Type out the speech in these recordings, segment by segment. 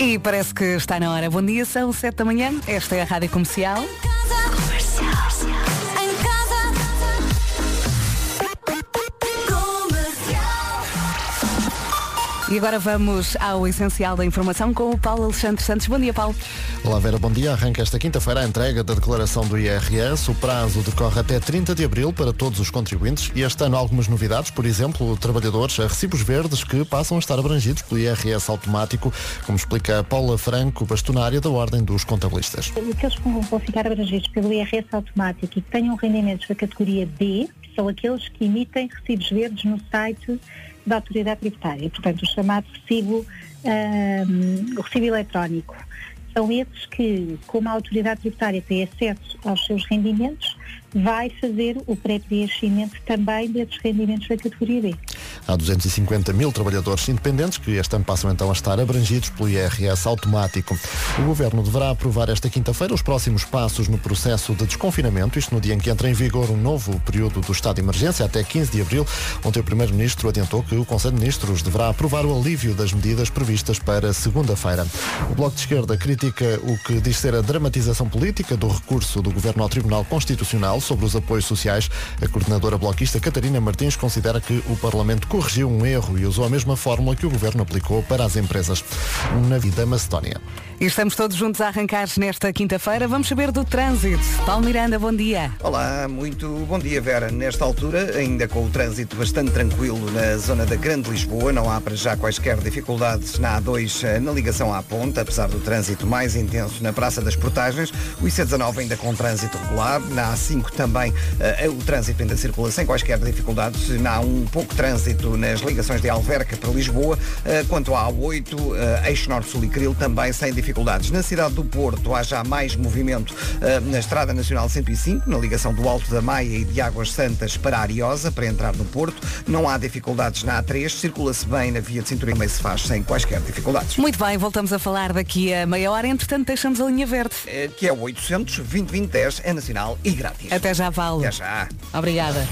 E parece que está na hora. Bom dia, são 7 da manhã. Esta é a Rádio Comercial. E agora vamos ao essencial da informação com o Paulo Alexandre Santos. Bom dia, Paulo. Olá Vera, bom dia. Arranca esta quinta-feira a entrega da declaração do IRS. O prazo decorre até 30 de abril para todos os contribuintes e este ano algumas novidades, por exemplo, trabalhadores a recibos verdes que passam a estar abrangidos pelo IRS automático, como explica Paula Franco, bastonária da Ordem dos Contabilistas. Aqueles que vão ficar abrangidos pelo IRS automático e que tenham rendimentos da categoria B são aqueles que emitem recibos verdes no site da autoridade tributária, portanto o chamado recibo, um, o recibo eletrónico. São esses que, como a autoridade tributária tem acesso aos seus rendimentos, vai fazer o pré-preenchimento também desses rendimentos da categoria B. Há 250 mil trabalhadores independentes que este ano passam então a estar abrangidos pelo IRS automático. O Governo deverá aprovar esta quinta-feira os próximos passos no processo de desconfinamento, isto no dia em que entra em vigor um novo período do estado de emergência, até 15 de abril. Ontem o Primeiro-Ministro adiantou que o Conselho de Ministros deverá aprovar o alívio das medidas previstas para segunda-feira. O Bloco de Esquerda critica o que diz ser a dramatização política do recurso do Governo ao Tribunal Constitucional sobre os apoios sociais. A coordenadora bloquista Catarina Martins considera que o Parlamento corrigiu um erro e usou a mesma fórmula que o Governo aplicou para as empresas na vida Macedónia. E estamos todos juntos a arrancar nesta quinta-feira. Vamos saber do trânsito. Paulo Miranda, bom dia. Olá, muito bom dia, Vera. Nesta altura, ainda com o trânsito bastante tranquilo na zona da Grande Lisboa, não há para já quaisquer dificuldades na A2 eh, na ligação à ponta, apesar do trânsito mais intenso na Praça das Portagens. O IC19 ainda com trânsito regular. Na A5 também uh, o trânsito ainda circula sem quaisquer dificuldades. Na A1 pouco trânsito nas ligações de Alverca para Lisboa. Uh, quanto à A8, uh, Eixo Norte-Sul e Cril também sem dificuldades dificuldades. Na cidade do Porto há já mais movimento uh, na Estrada Nacional 105, na ligação do Alto da Maia e de Águas Santas para a Ariosa, para entrar no Porto. Não há dificuldades na A3, circula-se bem na via de cintura e se faz sem quaisquer dificuldades. Muito bem, voltamos a falar daqui a meia hora, entretanto deixamos a linha verde. É, que é o 800 2010 é nacional e grátis. Até já, Paulo. Até já. Obrigada.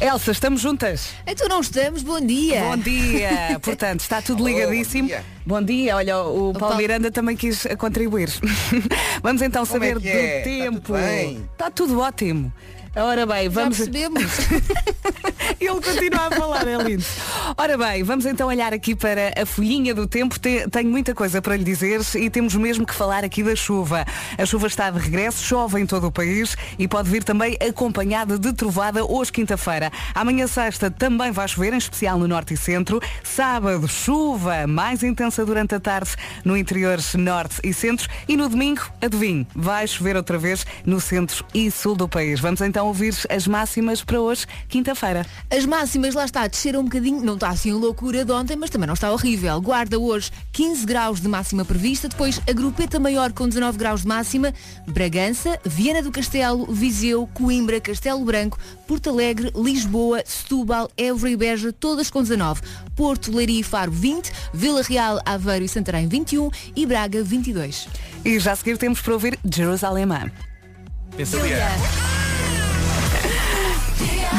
Elsa, estamos juntas? Então não estamos, bom dia. Bom dia. Portanto, está tudo ligadíssimo. Bom dia. bom dia. Olha, o, o Paulo, Paulo Miranda também quis contribuir. Vamos então Como saber é do é? tempo. Está tudo, está tudo ótimo. Ora bem, vamos. Já percebemos. Ele continua a falar, é lindo. Ora bem, vamos então olhar aqui para a folhinha do tempo. Tenho muita coisa para lhe dizer e temos mesmo que falar aqui da chuva. A chuva está de regresso, chove em todo o país e pode vir também acompanhada de trovada hoje, quinta-feira. Amanhã, sexta, também vai chover, em especial no norte e centro. Sábado, chuva mais intensa durante a tarde no interior norte e centro. E no domingo, adivinhe, vai chover outra vez no centro e sul do país. Vamos então ouvir as máximas para hoje, quinta-feira. As máximas lá está a descer um bocadinho, não está assim loucura de ontem, mas também não está horrível. Guarda hoje 15 graus de máxima prevista, depois a Grupeta Maior com 19 graus de máxima, Bragança, Viana do Castelo, Viseu, Coimbra, Castelo Branco, Porto Alegre, Lisboa, Setúbal, Évora e Beja, todas com 19. Porto, Leiria e Faro 20, Vila Real, Aveiro e Santarém 21 e Braga 22. E já a seguir temos para ouvir Jerusalém.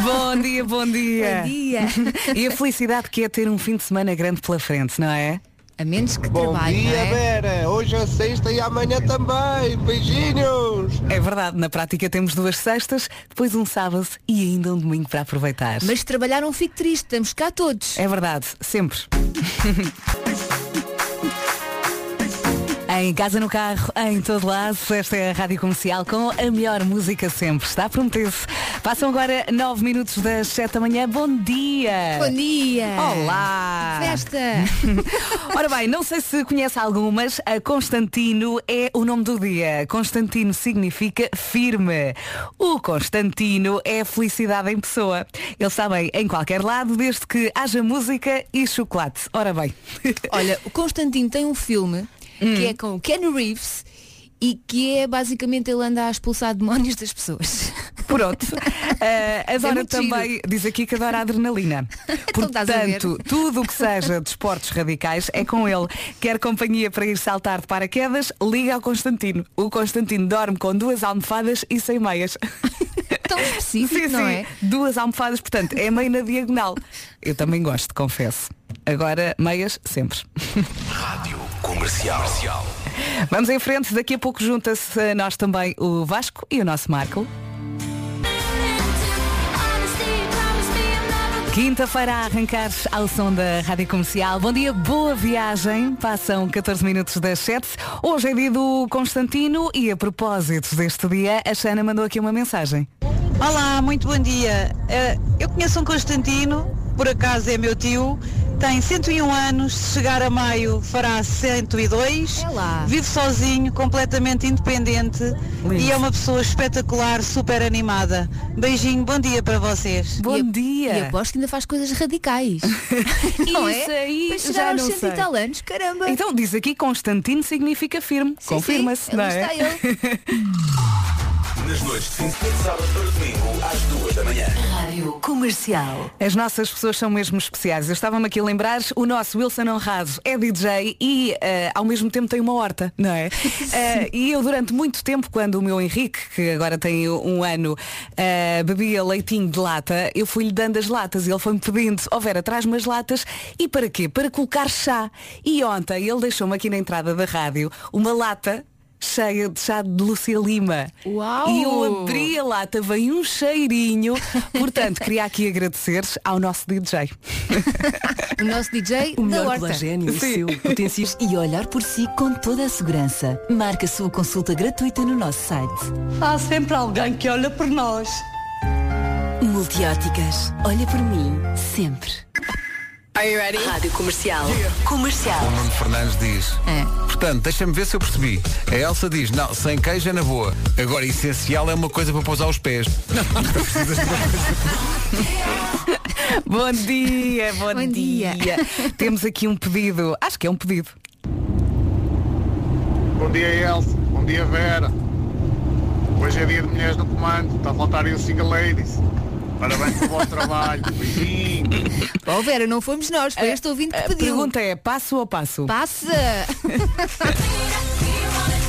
Bom dia, bom dia. Bom dia. E a felicidade que é ter um fim de semana grande pela frente, não é? A menos que Bom trabalhe, dia, não é? Vera. Hoje é sexta e amanhã também. Beijinhos. É verdade, na prática temos duas sextas, depois um sábado e ainda um domingo para aproveitar. Mas trabalhar não fique triste, estamos cá todos. É verdade, sempre. Em casa, no carro, em todo lado, esta é a Rádio Comercial com a melhor música sempre. Está prometido. Passam agora 9 minutos das 7 da manhã. Bom dia! Bom dia! Olá! Festa! Ora bem, não sei se conhece algumas, a Constantino é o nome do dia. Constantino significa firme. O Constantino é a felicidade em pessoa. Ele está bem em qualquer lado, desde que haja música e chocolate. Ora bem. Olha, o Constantino tem um filme que é com o Ken Reeves e que é basicamente ele anda a expulsar demónios das pessoas. Pronto. Uh, adora muito também, diz aqui que adora a adrenalina. Então. Portanto, tudo o que seja de esportes radicais é com ele. Quer companhia para ir saltar de paraquedas, liga ao Constantino. O Constantino dorme com duas almofadas e sem meias. Tão específico, sim, não sim. é? Duas almofadas, portanto, é meio na diagonal. Eu também gosto, confesso. Agora, meias, sempre. Rádio Comercial. Vamos em frente, daqui a pouco junta-se a nós também o Vasco e o nosso Marco. Quinta-feira a arrancar ao som da Rádio Comercial. Bom dia, boa viagem. Passam 14 minutos das 7. Hoje é dia do Constantino e a propósito deste dia, a Xana mandou aqui uma mensagem. Olá, muito bom dia. Eh, eu conheço um Constantino, por acaso é meu tio, tem 101 anos, se chegar a maio fará 102, É lá. vive sozinho, completamente independente e é uma pessoa espetacular, super animada. Beijinho, bom dia para vocês. Bom E a- dia. E aposto que ainda faz coisas radicais. não Isso é? aí Para já chegar aos não 100 sei. e tal anos, caramba. Então diz aqui Constantino significa firme. Confirma-se, não é? está Nas noites de fim de sábado para domingo, às duas da manhã. Rádio Comercial. As nossas pessoas são mesmo especiais. Eu estava-me aqui a lembrar, o nosso Wilson Honrado é DJ e eh, ao mesmo tempo tem uma horta, não é? Eh, e eu durante muito tempo, quando o meu Henrique, que agora tem um ano, eh, bebia leitinho de lata, eu fui-lhe dando as latas e ele foi-me pedindo, ó Vera, traz-me as latas e para quê? Para colocar chá. E ontem ele deixou-me aqui na entrada da rádio uma lata cheia de chá de Lúcia Lima. Uau! E eu abri a lata, veio um cheirinho. Portanto, queria aqui agradecer ao nosso DJ. O nosso DJ O da melhor horta. colagênio, o seu potencias e olhar por si com toda a segurança. Marque a sua consulta gratuita no nosso site. Há sempre alguém que olha por nós. Multióticas. Olha por mim, sempre. Are you ready? Rádio Comercial. Comercial. O Nuno Fernandes diz. É. Portanto, deixa-me ver se eu percebi. A Elsa diz, não, sem queijo é na boa. Agora, essencial é uma coisa para pousar os pés. Bom dia, bom, Bom dia. Temos aqui um pedido. Acho que é um pedido. Bom dia, Elsa. Bom dia, Vera. Hoje é dia de mulheres no comando. Está a faltar aí o Single Ladies. Parabéns pelo vosso trabalho. Beijinho. Oh Vera, não fomos nós, foi este ouvinte que A pediu. pergunta é, passo ou passo? Passa!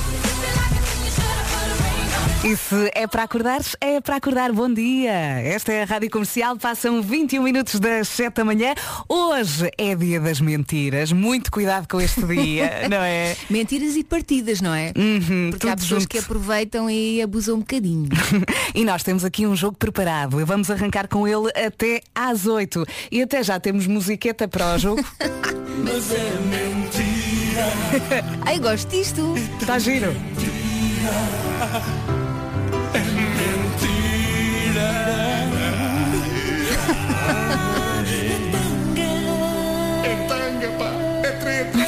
E se é para acordares, é para acordar. Bom dia. Esta é a Rádio Comercial. Passam 21 minutos das 7 da manhã. Hoje é dia das mentiras. Muito cuidado com este dia, não é? Mentiras e partidas, não é? Uhum, Porque há pessoas junto. que aproveitam e abusam um bocadinho. E nós temos aqui um jogo preparado. Vamos arrancar com ele até às 8. E até já temos musiqueta para o jogo. Ai, gosto disto. Está giro. É tanga, pá. É treta.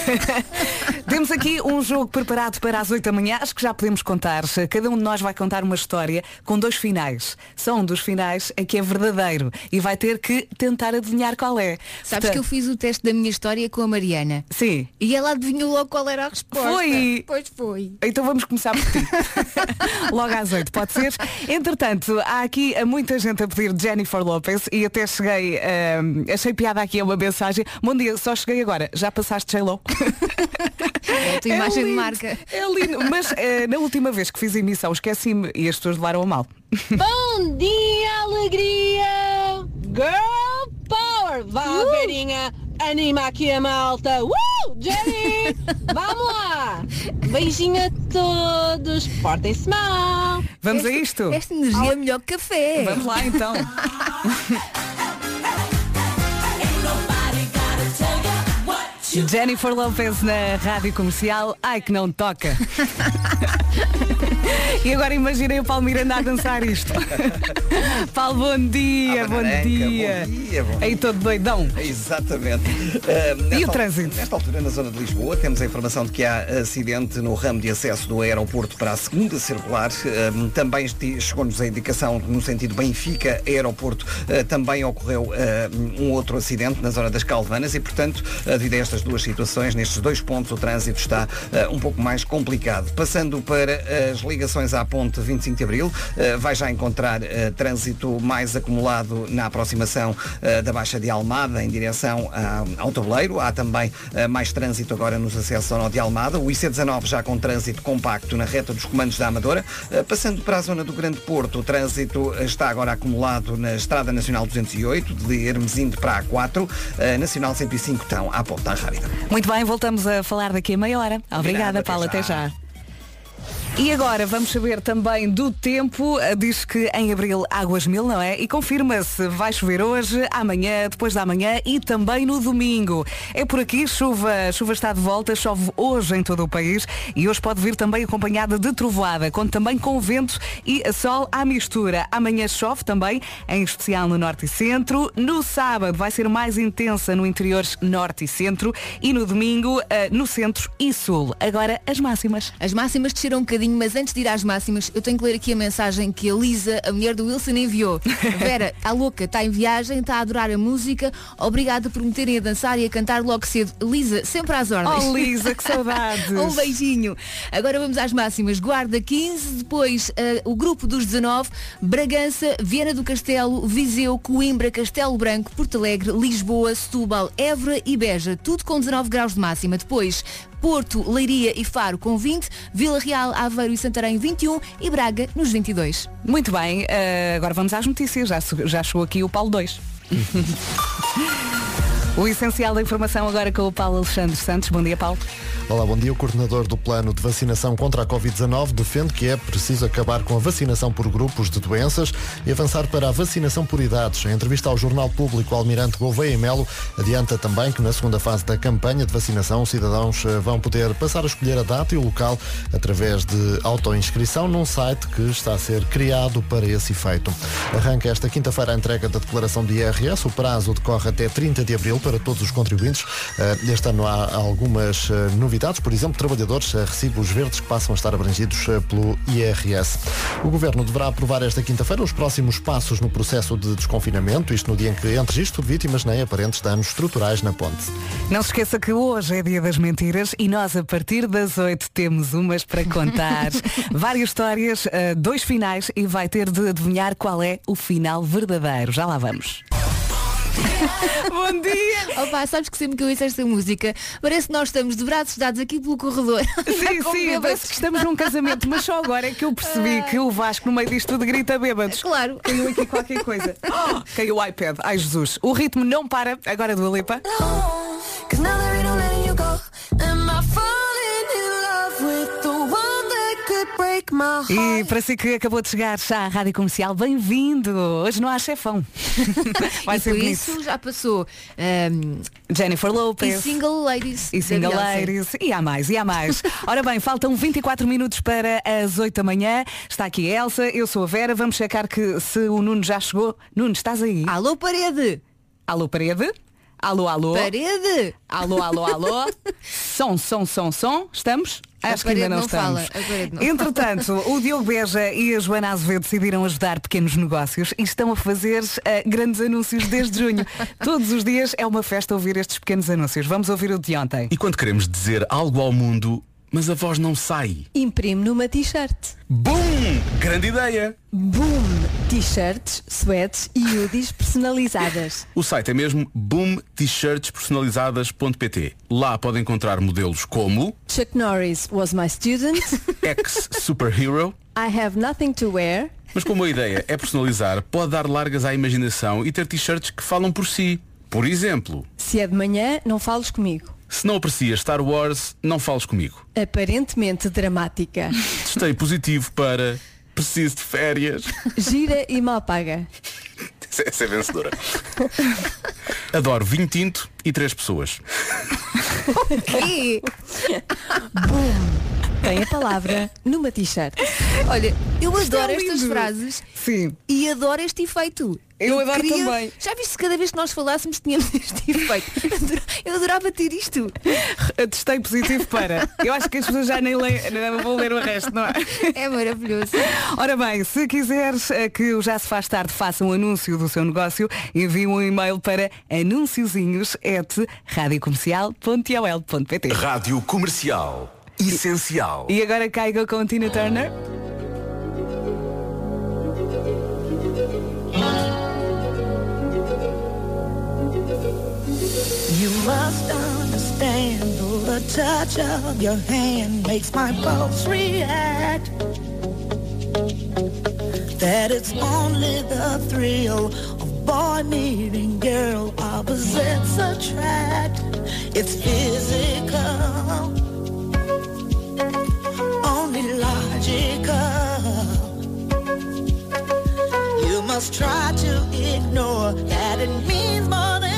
Temos aqui um jogo preparado para as 8 da manhã. Acho que já podemos contar. Cada um de nós vai contar uma história com dois finais. Só um dos finais é que é verdadeiro. E vai ter que tentar adivinhar qual é. Sabes que eu fiz o teste da minha história com a Mariana. Sim. E ela adivinhou logo qual era a resposta. Foi. Pois foi. Então vamos começar por ti. Logo às 8, pode ser? Entretanto, há aqui muita gente a pedir Jennifer Lopez e até cheguei, ahm, achei piada aqui a uma mensagem. Bom dia, só cheguei agora. Já passaste J-Lo? É a tua imagem de lindo, marca. É lindo. Mas eh, na última vez que fiz a emissão esqueci-me e as pessoas levaram a mal. Bom dia, alegria! Girl Power! Vá, Verinha! Anima aqui a malta! Uh! Jenny! Vamos lá! Beijinho a todos! Portem-se mal! Vamos a isto? Esta energia é melhor que café. Vamos lá então. Jennifer Lopez na rádio comercial. Ai que não toca. e agora imaginei o Paulo Miranda a dançar isto. Paulo, bom dia, bom dia. bom dia, bom Aí todo doidão. Exatamente. Uh, nesta E o trânsito? Nesta altura, na zona de Lisboa, temos a informação de que há acidente no ramo de acesso do aeroporto para a segunda circular. Uh, também chegou-nos a indicação no sentido Benfica, aeroporto, uh, também ocorreu um outro acidente na zona das Calvanas e, portanto, devido a estas duas situações, nestes dois pontos, o trânsito está uh, um pouco mais complicado. Passando para as ligações à ponte 25 de Abril, uh, vai já encontrar uh, trânsito mais acumulado na aproximação da Baixa de Almada em direção a- ao tabuleiro. Há também mais trânsito agora nos acessos ao nó de Almada. O IC19 já com trânsito compacto na reta dos comandos da Amadora. Passando para a zona do Grande Porto, o trânsito está agora acumulado na Estrada Nacional 208, de Hermesinde para a A4, uh, Nacional 105 estão à ponta rádio. Muito bem, voltamos a falar daqui a meia hora. Obrigada, Combinado, Paula, até até já. E agora vamos saber também do tempo. Eh, Diz que em abril águas mil, não é? E confirma-se, vai chover hoje, amanhã, depois da manhã e também no domingo. É por aqui, chuva, chuva está de volta, chove hoje em todo o país e hoje pode vir também acompanhada de trovoada, conta também com vento e sol à mistura. Amanhã chove também, em especial no norte e centro. No sábado vai ser mais intensa no interior norte e centro e no domingo eh, no centro e sul. Agora as máximas. As máximas desceram um bocadinho, mas antes de ir às máximas, eu tenho que ler aqui a mensagem que a Lisa, a mulher do Wilson, enviou. Vera, está louca, está em viagem, está a adorar a música. Obrigada por me terem a dançar e a cantar logo cedo. Lisa, sempre às ordens. Oh, Lisa, que saudades. um beijinho. Agora vamos às máximas. Guarda 15, depois eh, o grupo dos 19, Bragança, Viana do Castelo, Viseu, Coimbra, Castelo Branco, Porto Alegre, Lisboa, Setúbal, Évora e Beja. Tudo com 19 graus de máxima. Depois Porto, Leiria e Faro com 20, Vila Real, Aveiro e Santarém 21 e Braga nos 22. Muito bem, eh, agora vamos às notícias. Já, já chegou aqui o Paulo 2. o essencial da informação agora com o Paulo Alexandre Santos. Bom dia, Paulo. Olá, bom dia. O coordenador do plano de vacinação contra a Covid-19 defende que é preciso acabar com a vacinação por grupos de doenças e avançar para a vacinação por idades. Em entrevista ao Jornal Público, Almirante Gouveia Melo adianta também que na segunda fase da campanha de vacinação, os cidadãos eh, vão poder passar a escolher a data e o local através de autoinscrição num site que está a ser criado para esse efeito. Arranca esta quinta-feira a entrega da declaração de IRS. O prazo decorre até 30 de abril para todos os contribuintes. Eh, Este ano há algumas eh, novidades, por exemplo, trabalhadores a recibos verdes que passam a estar abrangidos eh, pelo IRS. O Governo deverá aprovar esta quinta-feira os próximos passos no processo de desconfinamento, isto no dia em que há registro de vítimas nem aparentes danos estruturais na ponte. Não se esqueça que hoje é dia das mentiras e nós a partir das 8 temos umas para contar. Várias histórias, eh, dois finais e vai ter de adivinhar qual é o final verdadeiro. Já lá vamos. Bom dia! Opa, sabes que sempre que eu ouço esta música, parece que nós estamos de braços dados aqui pelo corredor. Sim, sim, bêbados. parece que estamos num casamento, mas só agora é que eu percebi que o Vasco no meio disto tudo grita bêbados. Claro. Caiu aqui qualquer coisa. Oh, caiu o iPad. Ai Jesus. O ritmo não para. Agora do E para si que acabou de chegar já à Rádio Comercial, bem-vindo! Hoje não há chefão. Vai e ser por bonito. isso já passou ehm, Jennifer Lopez. e Single Ladies. E single ladies. E há mais, e há mais. Ora bem, faltam 24 minutos para as 8 da manhã. Está aqui a Elsa, eu sou a Vera. Vamos checar que se o Nuno já chegou. Nuno, estás aí? Alô, parede! Alô, parede? Alô, alô? Parede! Alô, alô, alô? som, som, som, som. Estamos? A Acho que ainda não, não estamos. fala, não Entretanto, o Diogo Beja e a Joana Azevedo decidiram ajudar pequenos negócios e estão a fazer eh, grandes anúncios desde junho. Todos os dias é uma festa ouvir estes pequenos anúncios. Vamos ouvir o de ontem. E quando queremos dizer algo ao mundo, mas a voz não sai. Imprime numa t-shirt. Bum! Grande ideia! Boom! T-shirts, sweats e hoodies personalizadas. O site é mesmo boomtshirtspersonalizadas.pt. Lá pode encontrar modelos como Chuck Norris was my student. ex-superhero, I have nothing to wear. mas como a ideia é personalizar, pode dar largas à imaginação e ter t-shirts que falam por si. Por exemplo, Se é de manhã, não fales comigo. Se não aprecias Star Wars, não fales comigo. Aparentemente dramática. Testei positivo para preciso de férias. Gira e mal paga. Essa é vencedora. Adoro vinho tinto e três pessoas. Que? Boom! Tem a palavra numa t-shirt. Olha, eu adoro estas lindo. frases Sim. e adoro este efeito. Eu adoro também. Já viste que cada vez que nós falássemos tínhamos este efeito. Eu adora- Eu adorava ter isto. Testei positivo para. Eu acho que as pessoas já nem leem, não vão ler o resto, não é? É maravilhoso. Ora bem, se quiseres eh, que o Já se faz tarde faça um anúncio do seu negócio, envie um e-mail para anunciozinhos@radiocomercial.ol.pt. Rádio Comercial. Essencial. E agora caiga com Tina Turner. You must understand the touch of your hand makes my pulse react. That it's only the thrill of boy meeting girl, opposites attract. It's physical, only logical. You must try to ignore that it means more than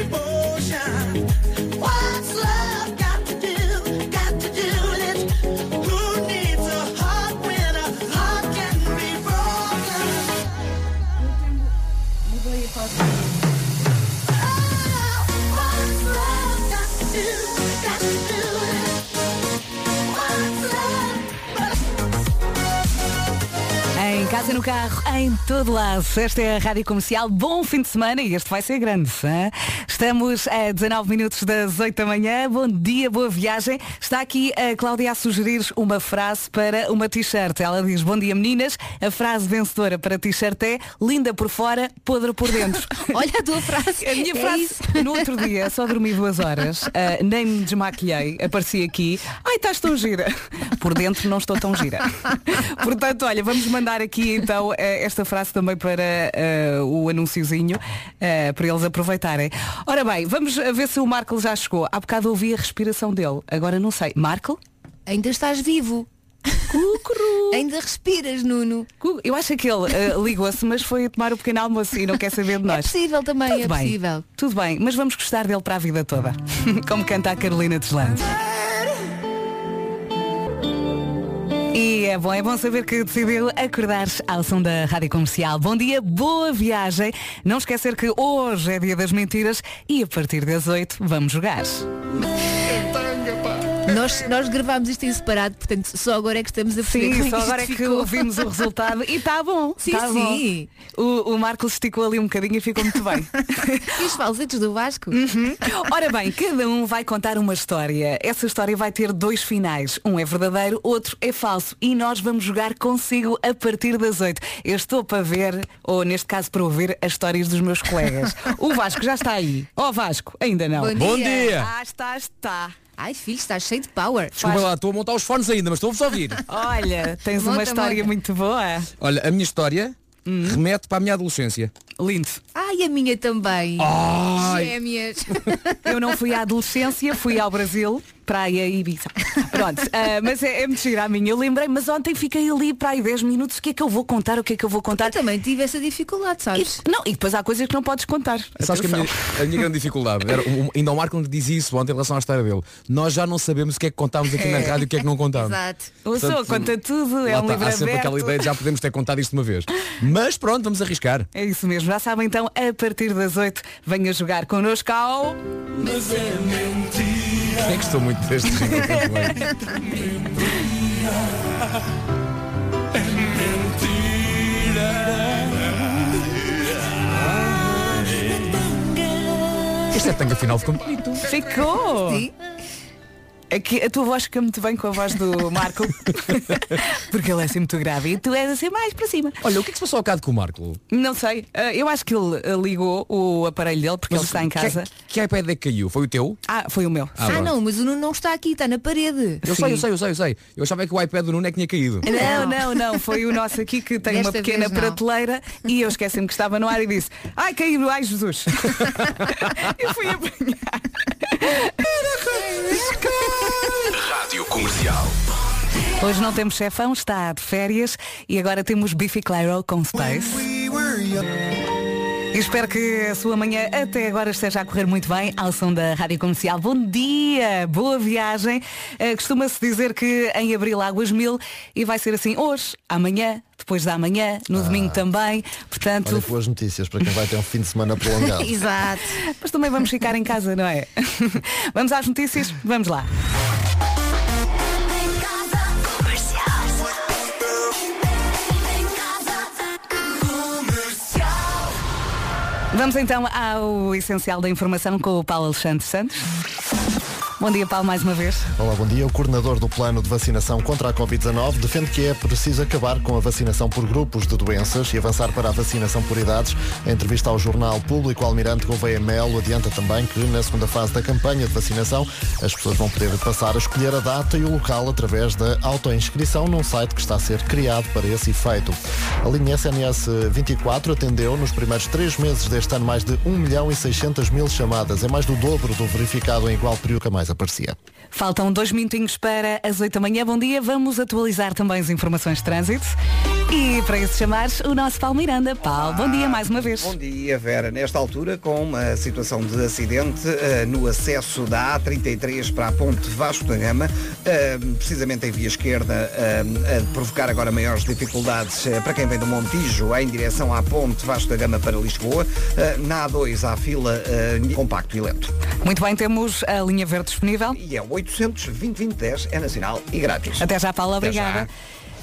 casa, no carro, em todo lado. Esta é a Rádio Comercial. Bom fim de semana e este vai ser grande. hã? Estamos a 19 minutos das 8 da manhã. Bom dia, boa viagem. Está aqui a Cláudia a sugerir uma frase para uma t-shirt. Ela diz, bom dia meninas. A frase vencedora para t-shirt é linda por fora, podre por dentro. Olha a tua frase. A minha É frase, isso. no outro dia, só dormi duas horas, ah, nem me desmaquilhei, apareci aqui. Ai, estás tão gira. Por dentro não estou tão gira. Portanto, olha, vamos mandar aqui então eh, esta frase também para eh, o anunciozinho, eh, para eles aproveitarem. Ora bem, vamos ver se o Marco já chegou. Há bocado ouvi a respiração dele, agora não sei. Marco? Ainda estás vivo. Ainda respiras, Nuno. Eu acho que ele eh, ligou-se, mas foi tomar o pequeno almoço e não quer saber de nós. É possível também, Tudo é bem, possível. Tudo bem, mas vamos gostar dele para a vida toda. Como canta a Carolina Deslandes. E é bom, é bom saber que decidiu acordar-se ao som da Rádio Comercial. Bom dia, boa viagem. Não esquecer que hoje é dia das mentiras e a partir das 8 vamos jogar. Nós, nós gravámos isto em separado, portanto só agora é que estamos a perceber Sim, é só agora é que ficou. ouvimos o resultado e está bom. Sim, tá sim. bom. O, o Marcos esticou ali um bocadinho e ficou muito bem. E os falsetes do Vasco? Uhum. Ora bem, cada um vai contar uma história. Essa história vai ter dois finais. Um é verdadeiro, outro é falso. E nós vamos jogar consigo a partir das 8. Eu estou para ver, ou neste caso para ouvir, as histórias dos meus colegas. O Vasco já está aí. Ó Vasco, ainda não. Bom Bom dia. dia. Ah, está, está. Ai filho, estás cheio de power. Desculpa lá, estou a montar os fones ainda, mas estou-vos a ouvir. Olha, tens uma Monta, história monta. muito boa. Olha, a minha história remete para a minha adolescência. Lindo. Ai, a minha também. Ai. Gêmeas. Eu não fui à adolescência, fui ao Brasil, praia e Ibiza. Pronto, ah, mas é, é muito giro a minha. Eu lembrei, mas ontem fiquei ali para aí 10 minutos. O que é que eu vou contar? O que é que eu vou contar? Eu também tive essa dificuldade, sabes? Não, e depois há coisas que não podes contar. Sabes que a minha, a minha grande dificuldade era, um, ainda o Marco diz isso ontem em relação à história dele. Nós já não sabemos o que é que contámos aqui na É. rádio e o que é que não contámos. Exato. O Sou conta tudo, é um está, livro há sempre aberto. aquela ideia de já podemos ter contado isto uma vez. Mas pronto, vamos arriscar. É isso mesmo, já sabem então, a partir das 8 venha jogar connosco ao. Mas é mentira. É que estou muito deste bem. Este é tanga final ficou bonito. Ficou! Sim. Aqui, a tua voz fica muito bem com a voz do Marco. Porque ele é assim muito grave e tu és assim mais para cima. Olha, o que é que se passou ao bocado com o Marco? Não sei, ah, eu acho que ele ah, ligou o aparelho dele porque ele está em casa. Que, que iPad é que caiu? Foi o teu? Ah, foi o meu. Ah, Ah, não, mas o Nuno não está aqui, está na parede. Eu sei, eu sei, eu sei, eu sei. Eu achava que o iPad do Nuno é que tinha caído. Não, não, não, foi o nosso aqui que tem uma Desta pequena vez não. prateleira e eu esqueci-me que estava no ar e disse, ai caiu, ai Jesus. eu fui apanhar. Rádio Comercial. Hoje não temos chefão, está de férias e agora temos Biffy Clyro com Space. E espero que a sua manhã até agora esteja a correr muito bem ao som da Rádio Comercial. Bom dia, boa viagem. Eh, Costuma-se dizer que em abril águas mil e vai ser assim hoje, amanhã, depois da amanhã, no domingo também. Portanto, Olha, boas notícias para quem vai ter um fim de semana prolongado. Exato. Mas também vamos ficar em casa, não é? vamos às notícias? Vamos lá. Vamos então ao essencial da informação com o Paulo Alexandre Santos. Bom dia, Paulo, mais uma vez. Olá, bom dia. O coordenador do plano de vacinação contra a Covid-19 defende que é preciso acabar com a vacinação por grupos de doenças e avançar para a vacinação por idades. Em entrevista ao jornal público, o almirante Gouveia Melo adianta também que na segunda fase da campanha de vacinação as pessoas vão poder passar a escolher a data e o local através da autoinscrição num site que está a ser criado para esse efeito. A linha SNS 24 atendeu nos primeiros três meses deste ano mais de 1 milhão e 600 mil chamadas. É mais do dobro do verificado em igual período que mais aparecia. Faltam dois minutinhos para as 8 da manhã. Bom dia. Vamos atualizar também as informações de trânsito. E para isso chamar o nosso Paulo Miranda. Paulo, bom dia mais uma vez. Bom dia, Vera. Nesta altura, com uma situação de acidente eh, no acesso da A33 para a ponte Vasco da Gama, eh, precisamente em via esquerda, eh, a provocar agora maiores dificuldades para quem vem do Montijo em direção à ponte Vasco da Gama para Lisboa. Na A2 há fila compacto e lento. Muito bem, temos a linha verde disponível. E é 800 2010 é nacional e grátis. Até já, Paulo, obrigada. já.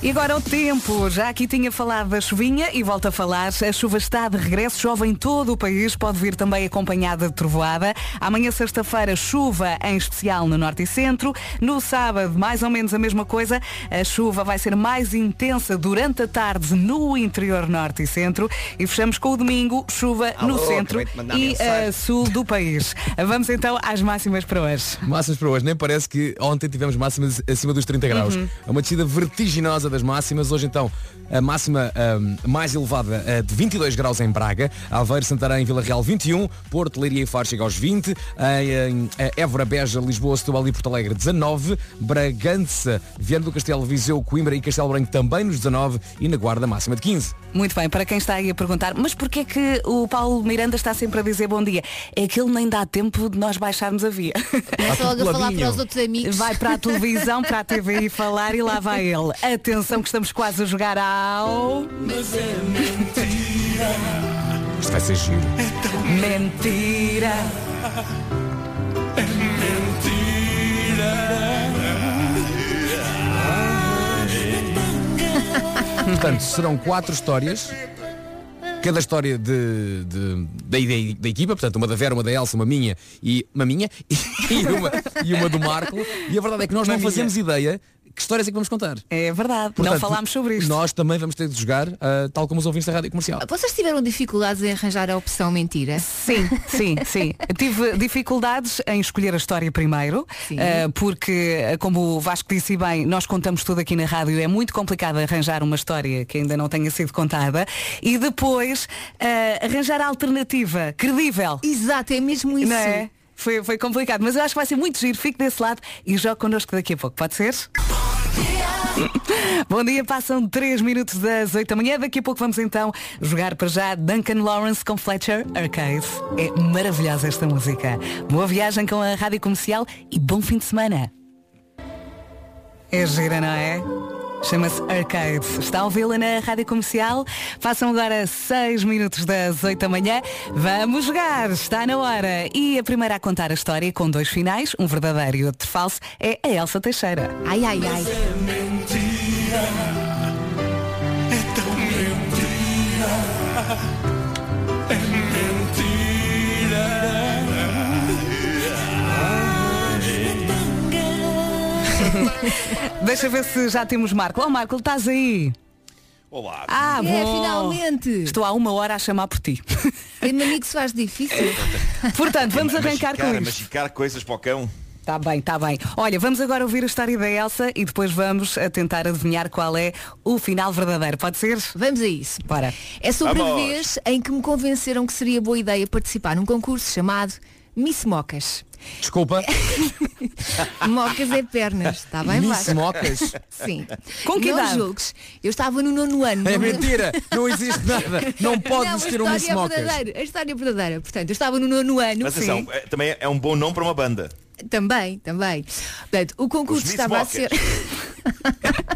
E agora o tempo. Já aqui tinha falado da chuvinha e volto a falar. A chuva está de regresso, chove em todo o país, pode vir também acompanhada de trovoada. Amanhã, sexta-feira, chuva, em especial no norte e centro. No sábado, mais ou menos a mesma coisa. A chuva vai ser mais intensa durante a tarde no interior norte e centro. E fechamos com o domingo, chuva Alô, no centro e a sul do país. Vamos então às máximas para hoje. Máximas para hoje, nem parece que ontem tivemos máximas acima dos 30 graus. Uhum. É uma descida vertiginosa das máximas. Hoje então a máxima ahm, mais elevada ah, de 22 graus em Braga, Aveiro, Santarém, Vila Real 21, Porto, Leiria e Faro chega aos 20, em, Évora, Beja, Lisboa, Setúbal e Porto Alegre 19, Bragança, Viana do Castelo, Viseu, Coimbra e Castelo Branco também nos 19 e na Guarda máxima de 15. Muito bem, para quem está aí a perguntar, mas porquê é que o Paulo Miranda está sempre a dizer bom dia? É que ele nem dá tempo de nós baixarmos a via. Começa logo a falar para os outros amigos. Vai para a televisão, para a TVI falar e lá vai ele. Atenção que estamos quase a jogar ao... Mas é mentira. Isto vai ser giro. Mentira. É Portanto, serão quatro histórias. Cada história de, de- da, da- da equipa, portanto, uma da Vera, uma da Elsa, uma minha e uma minha e uma, e uma do Marco. E a verdade é que nós Uma não minha. fazemos ideia que histórias é que vamos contar. É verdade, não Portanto, falámos sobre isto. Nós também vamos ter de jogar, ah, tal como os ouvintes da Rádio Comercial. Vocês tiveram dificuldades em arranjar a opção mentira? Sim, sim, sim. Tive dificuldades em escolher a história primeiro, eh, porque, como o Vasco disse bem, nós contamos tudo aqui na rádio, é muito complicado arranjar uma história que ainda não tenha sido contada e depois eh, arranjar a alternativa credível. Exato, é mesmo isso. Não é? Foi, foi complicado, mas eu acho que vai ser muito giro. Fique desse lado e jogue connosco daqui a pouco. Pode ser? Bom dia, passam 3 minutos das 8 da manhã. Daqui a pouco vamos então jogar para já Duncan Lawrence com Fletcher Arcade. É maravilhosa esta música. Boa viagem com a rádio comercial e bom fim de semana. É gira, não é? Chama-se Arcade. Está a ouvi-la na rádio comercial. Passam agora 6 minutos das 8 da manhã. Vamos jogar. Está na hora. E a primeira a contar a história com dois finais, um verdadeiro e outro falso, é a Elsa Teixeira. Ai, ai, ai. Deixa ver se já temos Marco. Oh Marco, estás aí? Olá. Ah, É, bom. finalmente. Estou há uma hora a chamar por ti. Amigo se faz difícil. Portanto, vamos arrancar com isto. machicar coisas para o cão. Está bem, está bem. Olha, vamos agora ouvir a história da Elsa e depois vamos a tentar adivinhar qual é o final verdadeiro. Pode ser? Vamos a isso. Bora. É sobre a Vamos. vez em que me convenceram que seria boa ideia participar num concurso chamado Miss Mocas. Desculpa. Mocas é pernas, está bem Miss Vasco? Mocas? Sim. Com que não idade? julgues. Eu estava no nono ano. É não me- mentira, não existe nada. Não pode não, existir um Miss história é Mocas. verdadeira. A história é verdadeira. Portanto, eu estava no nono ano. Mas atenção, é- também é um bom nome para uma banda. Também, também. Portanto, o concurso Os Miss estava a ser.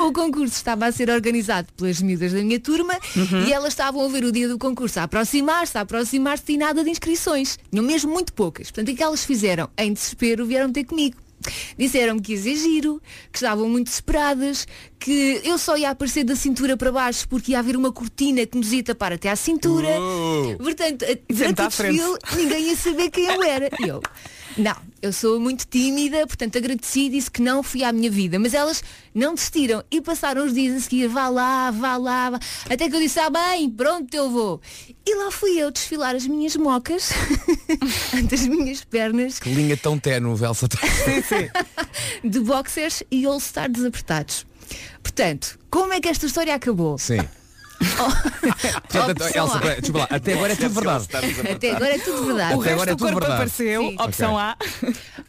o concurso estava a ser organizado pelas miúdas da minha turma Uhum. e elas estavam a ver o dia do concurso a aproximar-se, a aproximar-se e nada de inscrições. Tinham mesmo muito poucas. Portanto, o que elas fizeram? Em desespero, vieram ter comigo. Disseram-me que ia giro, que estavam muito desesperadas, que eu só ia aparecer da cintura para baixo porque ia haver uma cortina que nos ia tapar até à cintura. Uh. Portanto, durante o desfile ninguém ia saber quem eu era. E eu, não, eu sou muito tímida, portanto agradeci e disse que não fui à minha vida. Mas elas não desistiram e passaram os dias a seguir, vá lá, vá lá, vá. até que eu disse, ah bem, pronto, eu vou. E lá fui eu desfilar as minhas mocas, ante as minhas pernas, Que linha tão tenue, Elsa. de boxers e all-star desapertados. Portanto, como é que esta história acabou? Sim. Portanto, Opção Elsa, A. pera, desculpa lá, até agora é tudo verdade. Até agora é tudo verdade. O Até resto agora é do tudo corpo verdade. apareceu. Sim. Opção. A.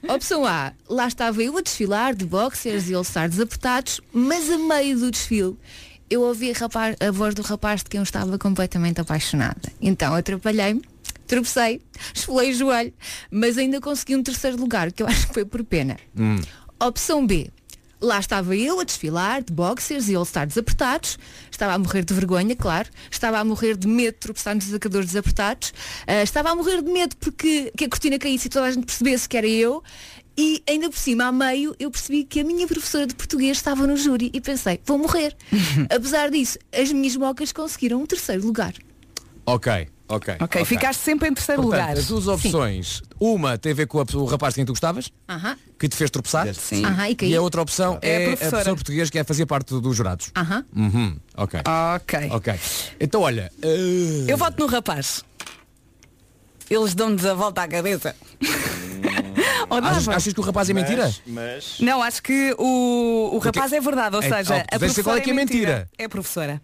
Opção A, lá estava eu a desfilar de boxers e all-star desapertados, mas a meio do desfile eu ouvi a, rapaz- a voz do rapaz de quem eu estava completamente apaixonada. Então atrapalhei-me, tropecei, esfolei o joelho, mas ainda consegui um terceiro lugar, que eu acho que foi por pena. Hum. Opção B. Lá estava eu a desfilar de boxers e all-star desapertados. Estava a morrer de vergonha, claro. Estava a morrer de medo de tropeçar nos desafiadores desapertados. Ah, estava a morrer de medo porque que a cortina caísse e toda a gente percebesse que era eu. E ainda por cima, a meio, eu percebi que a minha professora de português estava no júri e pensei, vou morrer. Apesar disso, as minhas mocas conseguiram um terceiro lugar. Ok, ok. Ok, ficaste sempre em terceiro Portanto, lugar. as duas opções. Uma tem a ver com a- o rapaz de quem tu gostavas, Aham. que te fez tropeçar. Sim. Aham, e caí. e a outra opção É a é, a professora. professora portuguesa que é fazer parte dos jurados. Aham. Uhum, ok. Ok. Ok. Então olha. uh, Eu voto no rapaz. Eles dão-nos a volta à cabeça. Ou achas, achas que o rapaz é Mas- mentira? Mas. Não, acho que o, o Porque- rapaz é verdade, ou É, seja, oh, a professora qual é que é mentira. É a professora.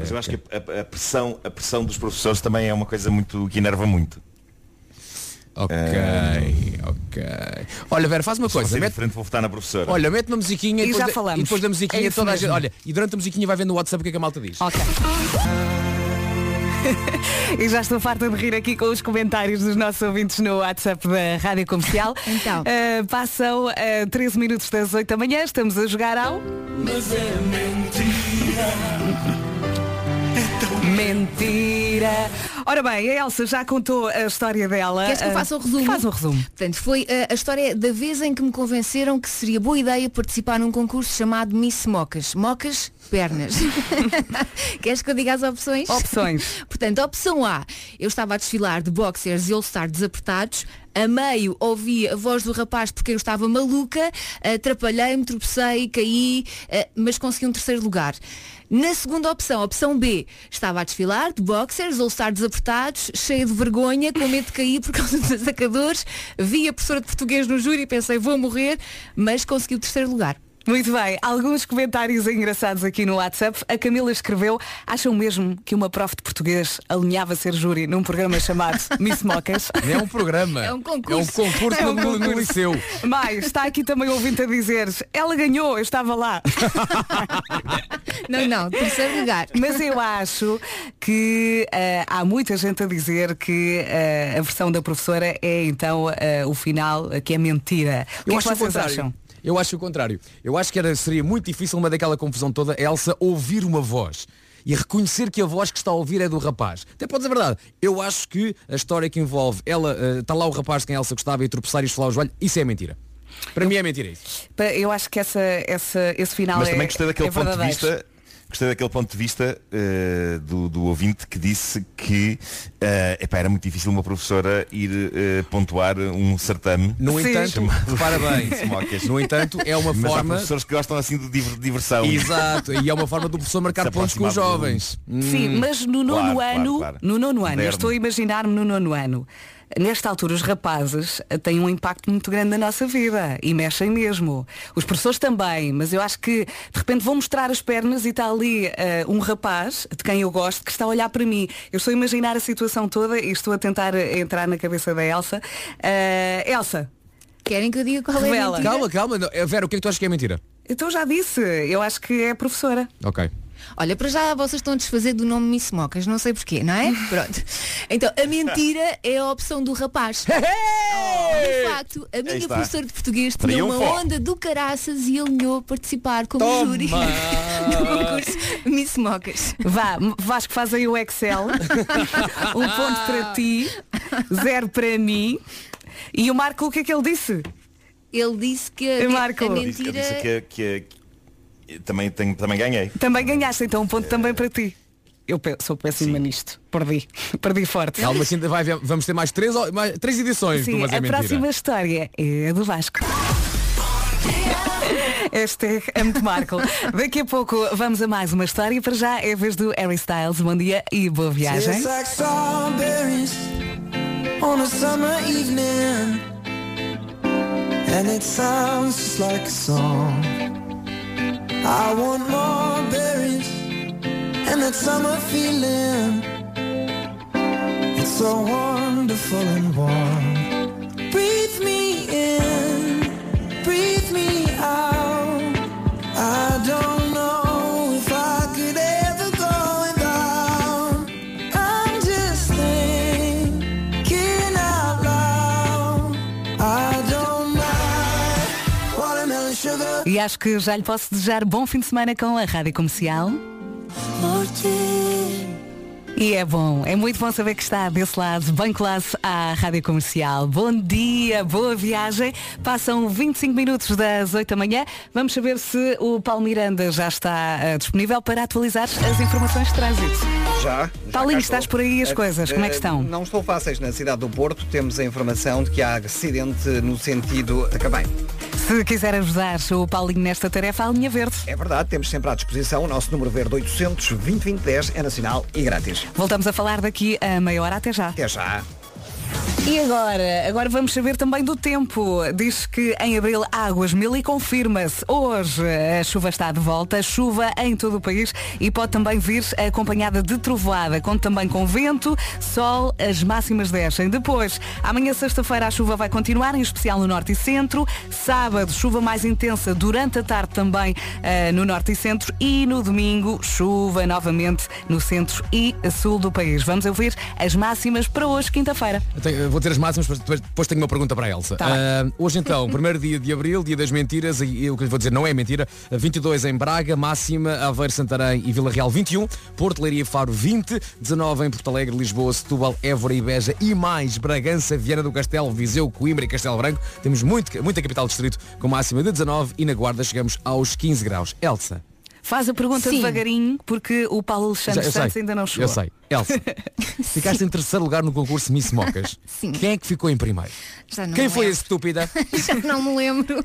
Mas eu acho que a, a- pressão, a pressão dos professores também é uma coisa muito que enerva muito. Ok, ok. Olha, Vera, faz uma coisa. ser Mete, diferente, vou votar na professora. olha, mete uma musiquinha E depois já da- falamos. e depois da musiquinha É toda a gente. Olha, e durante a musiquinha vai vendo no WhatsApp o que é que a malta diz. Ok. e já estou farta de rir aqui com os comentários dos nossos ouvintes no WhatsApp da Rádio Comercial. Então. Uh, passam uh, 13 minutos das 8 da manhã, estamos a jogar ao. Mas é mentira. Mentira! Ora bem, a Elsa já contou a história dela. Queres que eu Uh, faça o resumo? Faz um resumo. Portanto, foi uh, a história da vez em que me convenceram que seria boa ideia participar num concurso chamado Miss Mocas. Mocas, pernas. Queres que eu diga as opções? Opções. Portanto, opção A, eu estava a desfilar de boxers e all-star desapertados. A meio ouvi a voz do rapaz porque eu estava maluca, atrapalhei-me, tropecei, caí, eh, mas consegui um terceiro lugar. Na segunda opção, opção B, estava a desfilar de boxers, all-star desapertados, cheia de vergonha, com medo de cair por causa dos atacadores. Vi a professora de português no júri e pensei, vou morrer, mas consegui o terceiro lugar. Muito bem, alguns comentários engraçados aqui no WhatsApp. A Camila escreveu, acham mesmo que uma prof de português alinhava ser júri num programa chamado Miss Mocas? Não é um programa. É um concurso. É um concurso, É um no, no concurso. liceu. Mais, está aqui também ouvinte a dizer, ela ganhou, eu estava lá. Não, não, terceiro lugar. Mas eu acho que eh, há muita gente a dizer que eh, a versão da professora é então eh, o final, que é mentira. O que Eu é que vocês contrário. acham? Eu acho o contrário. Eu acho que era, seria muito difícil, uma daquela confusão toda, a Elsa ouvir uma voz e reconhecer que a voz que está a ouvir é do rapaz. Até pode dizer a verdade. Eu acho que a história que envolve ela, eh, está lá o rapaz de quem a Elsa gostava e tropeçar e esfolar o joelho, isso é mentira. Para mim é mentira isso. Eu acho que essa, essa, esse final Mas é, também gostei daquele é ponto de verdadeiro. vista. Gostei daquele ponto de vista eh, do, do ouvinte que disse que eh, epá, era muito difícil uma professora ir eh, pontuar um certame. No Sim. entanto, Chamado Mocas. no entanto, é uma Mas há forma. professores que gostam assim de diver- diversão. Exato, e é uma forma do professor marcar pontos com os jovens. Sim, Hum. mas no nono Claro, claro, ano, claro. no nono ano, eu estou a imaginar-me no nono ano. Nesta altura os rapazes têm um impacto muito grande na nossa vida e mexem mesmo. Os professores também, mas eu acho que de repente vou mostrar as pernas e está ali eh, um rapaz de quem eu gosto que está a olhar para mim. Eu estou a imaginar a situação toda e estou a tentar eh, entrar na cabeça da Elsa. Eh, Elsa. Querem que eu diga qual é a Revela. mentira? Calma, calma. Vera, o que é que tu achas que é mentira? Então já disse, eu acho que é professora. Ok. Olha, para já vocês estão a desfazer do nome Miss Mocas, não sei porquê, não é? Pronto. Então, a mentira é a opção do rapaz. De facto, a minha professora de português tinha uma Triunfo. onda do caraças e alinhou a participar como Toma! júri no concurso Miss Mocas. Vá, Vasco, faz aí o Excel. um ponto para ti, zero para mim. E o Marco, o que é que ele disse? Ele disse que a, Marco. a mentira... disse que, que- que- também, tenho, também ganhei. Também ganhaste, então um ponto também para ti. Eu pe- sou péssima nisto. Perdi. Perdi forte. Calma, que ainda vai, haver- vamos ter mais três, mais, três edições do Sim, Mas é a Mentira. próxima história é a do Vasco. Este é muito Marco. Daqui a pouco vamos a mais uma história. Para já é a vez do Harry Styles. Bom dia e boa viagem. Tastes like strawberries on a summer evening, and it sounds just like a song. I want more berries and that summer feeling. It's so wonderful and warm. Breathe me E acho que já lhe posso desejar bom fim de semana com a Rádio Comercial. E é bom, é muito bom saber que está desse lado, bem classe à Rádio Comercial. Bom dia, boa viagem. Passam 25 minutos das 8 da manhã. Vamos saber se o Paulo Miranda já está eh, disponível para atualizar as informações de trânsito. Já. já Paulinho, estás estou. por aí as Eh, coisas, como é que eh, estão? Não estou fáceis na cidade do Porto. Temos a informação de que há acidente no sentido de Cabém. Se quiser ajudar o Paulinho nesta tarefa, a linha verde. É verdade, temos sempre à disposição o nosso número verde 800 2010 é nacional e grátis. Voltamos a falar daqui a meia hora. Até já. Até já. E agora? Agora vamos saber também do tempo. Diz que em abril águas mil e confirma-se. Hoje a chuva está de volta, chuva em todo o país e pode também vir acompanhada de trovoada, conta também com vento, sol, as máximas descem. Depois, amanhã sexta-feira a chuva vai continuar, em especial no norte e centro. Sábado, chuva mais intensa durante a tarde também eh, no norte e centro e no domingo, chuva novamente no centro e sul do país. Vamos ouvir as máximas para hoje, quinta-feira. Tenho- vou ter as máximas, mas depois, depois tenho uma pergunta para a Elsa. Tá. Ah, hoje então, primeiro dia de abril, dia das mentiras, e o que lhe vou dizer não é mentira. 22 em Braga, máxima, Aveiro, Santarém e Vila Real 21, Porto, Leiria e Faro 20, 19 em Porto Alegre, Lisboa, Setúbal, Évora e Beja e mais Bragança, Viana do Castelo, Viseu, Coimbra e Castelo Branco. Temos muito, muita capital distrito com máxima de 19 e na Guarda chegamos aos 15 graus. Elsa. Faz a pergunta Sim. devagarinho, porque o Paulo Já- Alexandre eu Santos sei, ainda não chegou. Eu sei. Elsa, ficaste em terceiro lugar no concurso Miss Mocas. Sim. Quem é que ficou em primeiro? Já não Quem foi a estúpida? Já não me lembro.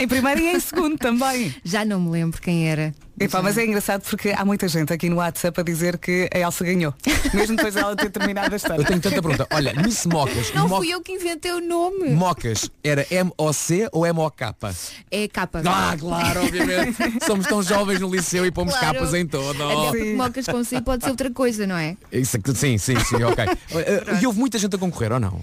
Em primeiro e em segundo também. Já não me lembro quem era. Epá, mas é engraçado porque há muita gente aqui no WhatsApp a dizer que a Elsa ganhou. Mesmo depois dela ter terminado a história. Eu tenho tanta pergunta. Olha, Miss Mocas. Não Mo- fui eu que inventei o nome. Mocas era M-O-C ou M-O-K? É capa. Ah, claro, obviamente. Somos tão jovens no liceu e pomos Claro. capas em todo. Até porque mocas com si pode ser outra coisa, não é? Isso, é que- sim, sim, sim, ok. E houve muita gente a concorrer ou não?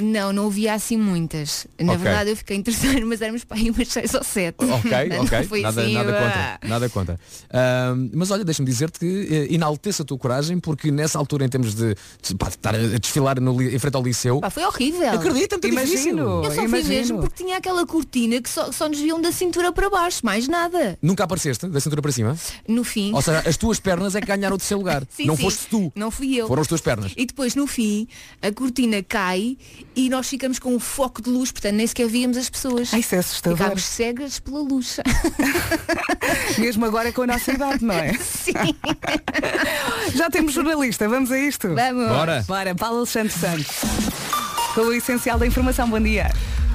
Não, não havia assim muitas. Na Ok. verdade eu fiquei em terceiro, mas éramos para aí umas seis ou sete. Ok, Não ok. foi Nada, assim, nada ah. contra. Nada contra. Ahm, mas olha, deixa-me dizer-te que eh, enalteça a tua coragem, porque nessa altura, em termos de, de, pá, de estar a desfilar no, em frente ao liceu. Pá, foi horrível. Acredita, é muito Imagino. difícil. Eu só fui Imagino. mesmo porque tinha aquela cortina que só, só nos viam da cintura para baixo, mais nada. Nunca apareceste da cintura para cima? No fim. Ou seja, as tuas pernas é que ganharam o terceiro lugar. Sim, não sim. foste tu. Não fui eu. Foram as tuas pernas. E depois, no fim, a cortina cai e nós ficamos com um foco de luz, portanto nem sequer víamos as pessoas. Ai, isso é assustador. Ficámos cegas pela luz. Mesmo agora com a nossa idade, não é? Sim. Já temos jornalista, vamos a isto? Vamos. Bora. Bora, Paulo Alexandre Santos. Com o essencial da informação, bom dia.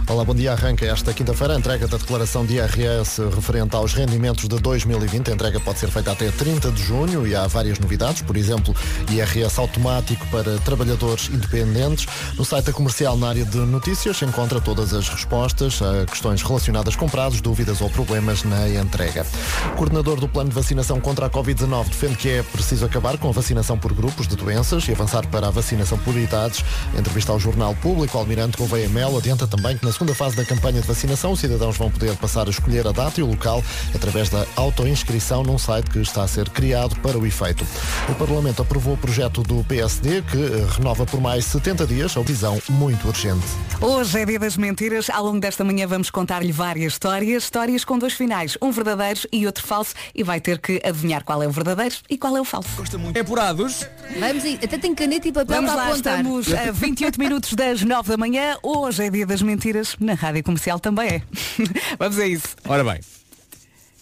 Olá, bom dia. Arranca esta quinta-feira a entrega da declaração de IRS referente aos rendimentos de 2020. A entrega pode ser feita até 30 de junho e há várias novidades, por exemplo, IRS automático para trabalhadores independentes. No site da comercial, na área de notícias, encontra todas as respostas a questões relacionadas com prazos, dúvidas ou problemas na entrega. O coordenador do plano de vacinação contra a Covid-19 defende que é preciso acabar com a vacinação por grupos de doenças e avançar para a vacinação por idades. Em entrevista ao Jornal Público, Almirante Gouveia Melo adianta também que na segunda fase da campanha de vacinação os cidadãos vão poder passar a escolher a data e o local através da autoinscrição num site que está a ser criado para o efeito. O Parlamento aprovou o projeto do PSD que eh, renova por mais 70 dias a decisão muito urgente. Hoje é dia das mentiras. Ao longo desta manhã vamos contar-lhe várias histórias. Histórias com dois finais, um verdadeiro e outro falso. E vai ter que adivinhar qual é o verdadeiro e qual é o falso. Apurados. Vamos aí, até tem caneta e papel Vamos para lá, apontar. estamos a 28 minutos das 9 da manhã. Hoje é dia das mentiras. Na rádio comercial também é. Vamos a isso. Ora bem,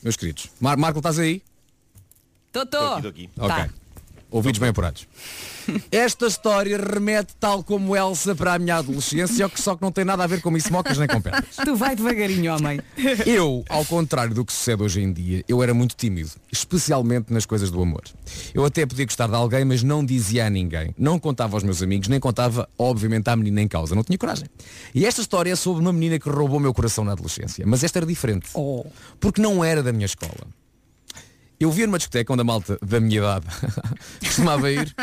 meus queridos. Mar Marco, estás aí? Totó. Ok. Tá. Ouvidos bem apurados. Esta história remete tal como Elsa para a minha adolescência, só que não tem nada a ver com isso mocas nem com pedras. Tu vai devagarinho, homem. Eu, ao contrário do que sucede hoje em dia, eu era muito tímido, especialmente nas coisas do amor. Eu até podia gostar de alguém, mas não dizia a ninguém. Não contava aos meus amigos, nem contava, obviamente, à menina em causa. Não tinha coragem. E esta história é sobre uma menina que roubou o meu coração na adolescência. Mas esta era diferente. Porque não era da minha escola. Eu via numa discoteca onde a malta da minha idade costumava ir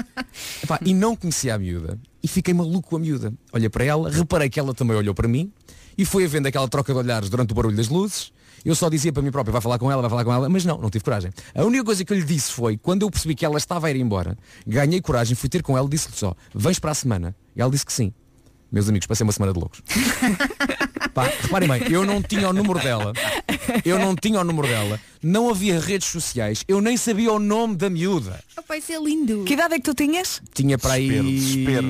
epá, e não conhecia a miúda e fiquei maluco com a miúda. Olhei para ela, reparei que ela também olhou para mim e foi havendo aquela troca de olhares durante o barulho das luzes. Eu só dizia para mim próprio, vai falar com ela, vai falar com ela, mas não, não tive coragem. A única coisa que eu lhe disse foi, quando eu percebi que ela estava a ir embora, ganhei coragem, fui ter com ela e disse-lhe só, vens para a semana? E ela disse que sim. Meus amigos, passei uma semana de loucos. Pá, reparem bem, eu não tinha o número dela. Eu não tinha o número dela. Não havia redes sociais. Eu nem sabia o nome da miúda. Vai ser lindo. Que idade é que tu tinhas? Tinha para aí, Desespero,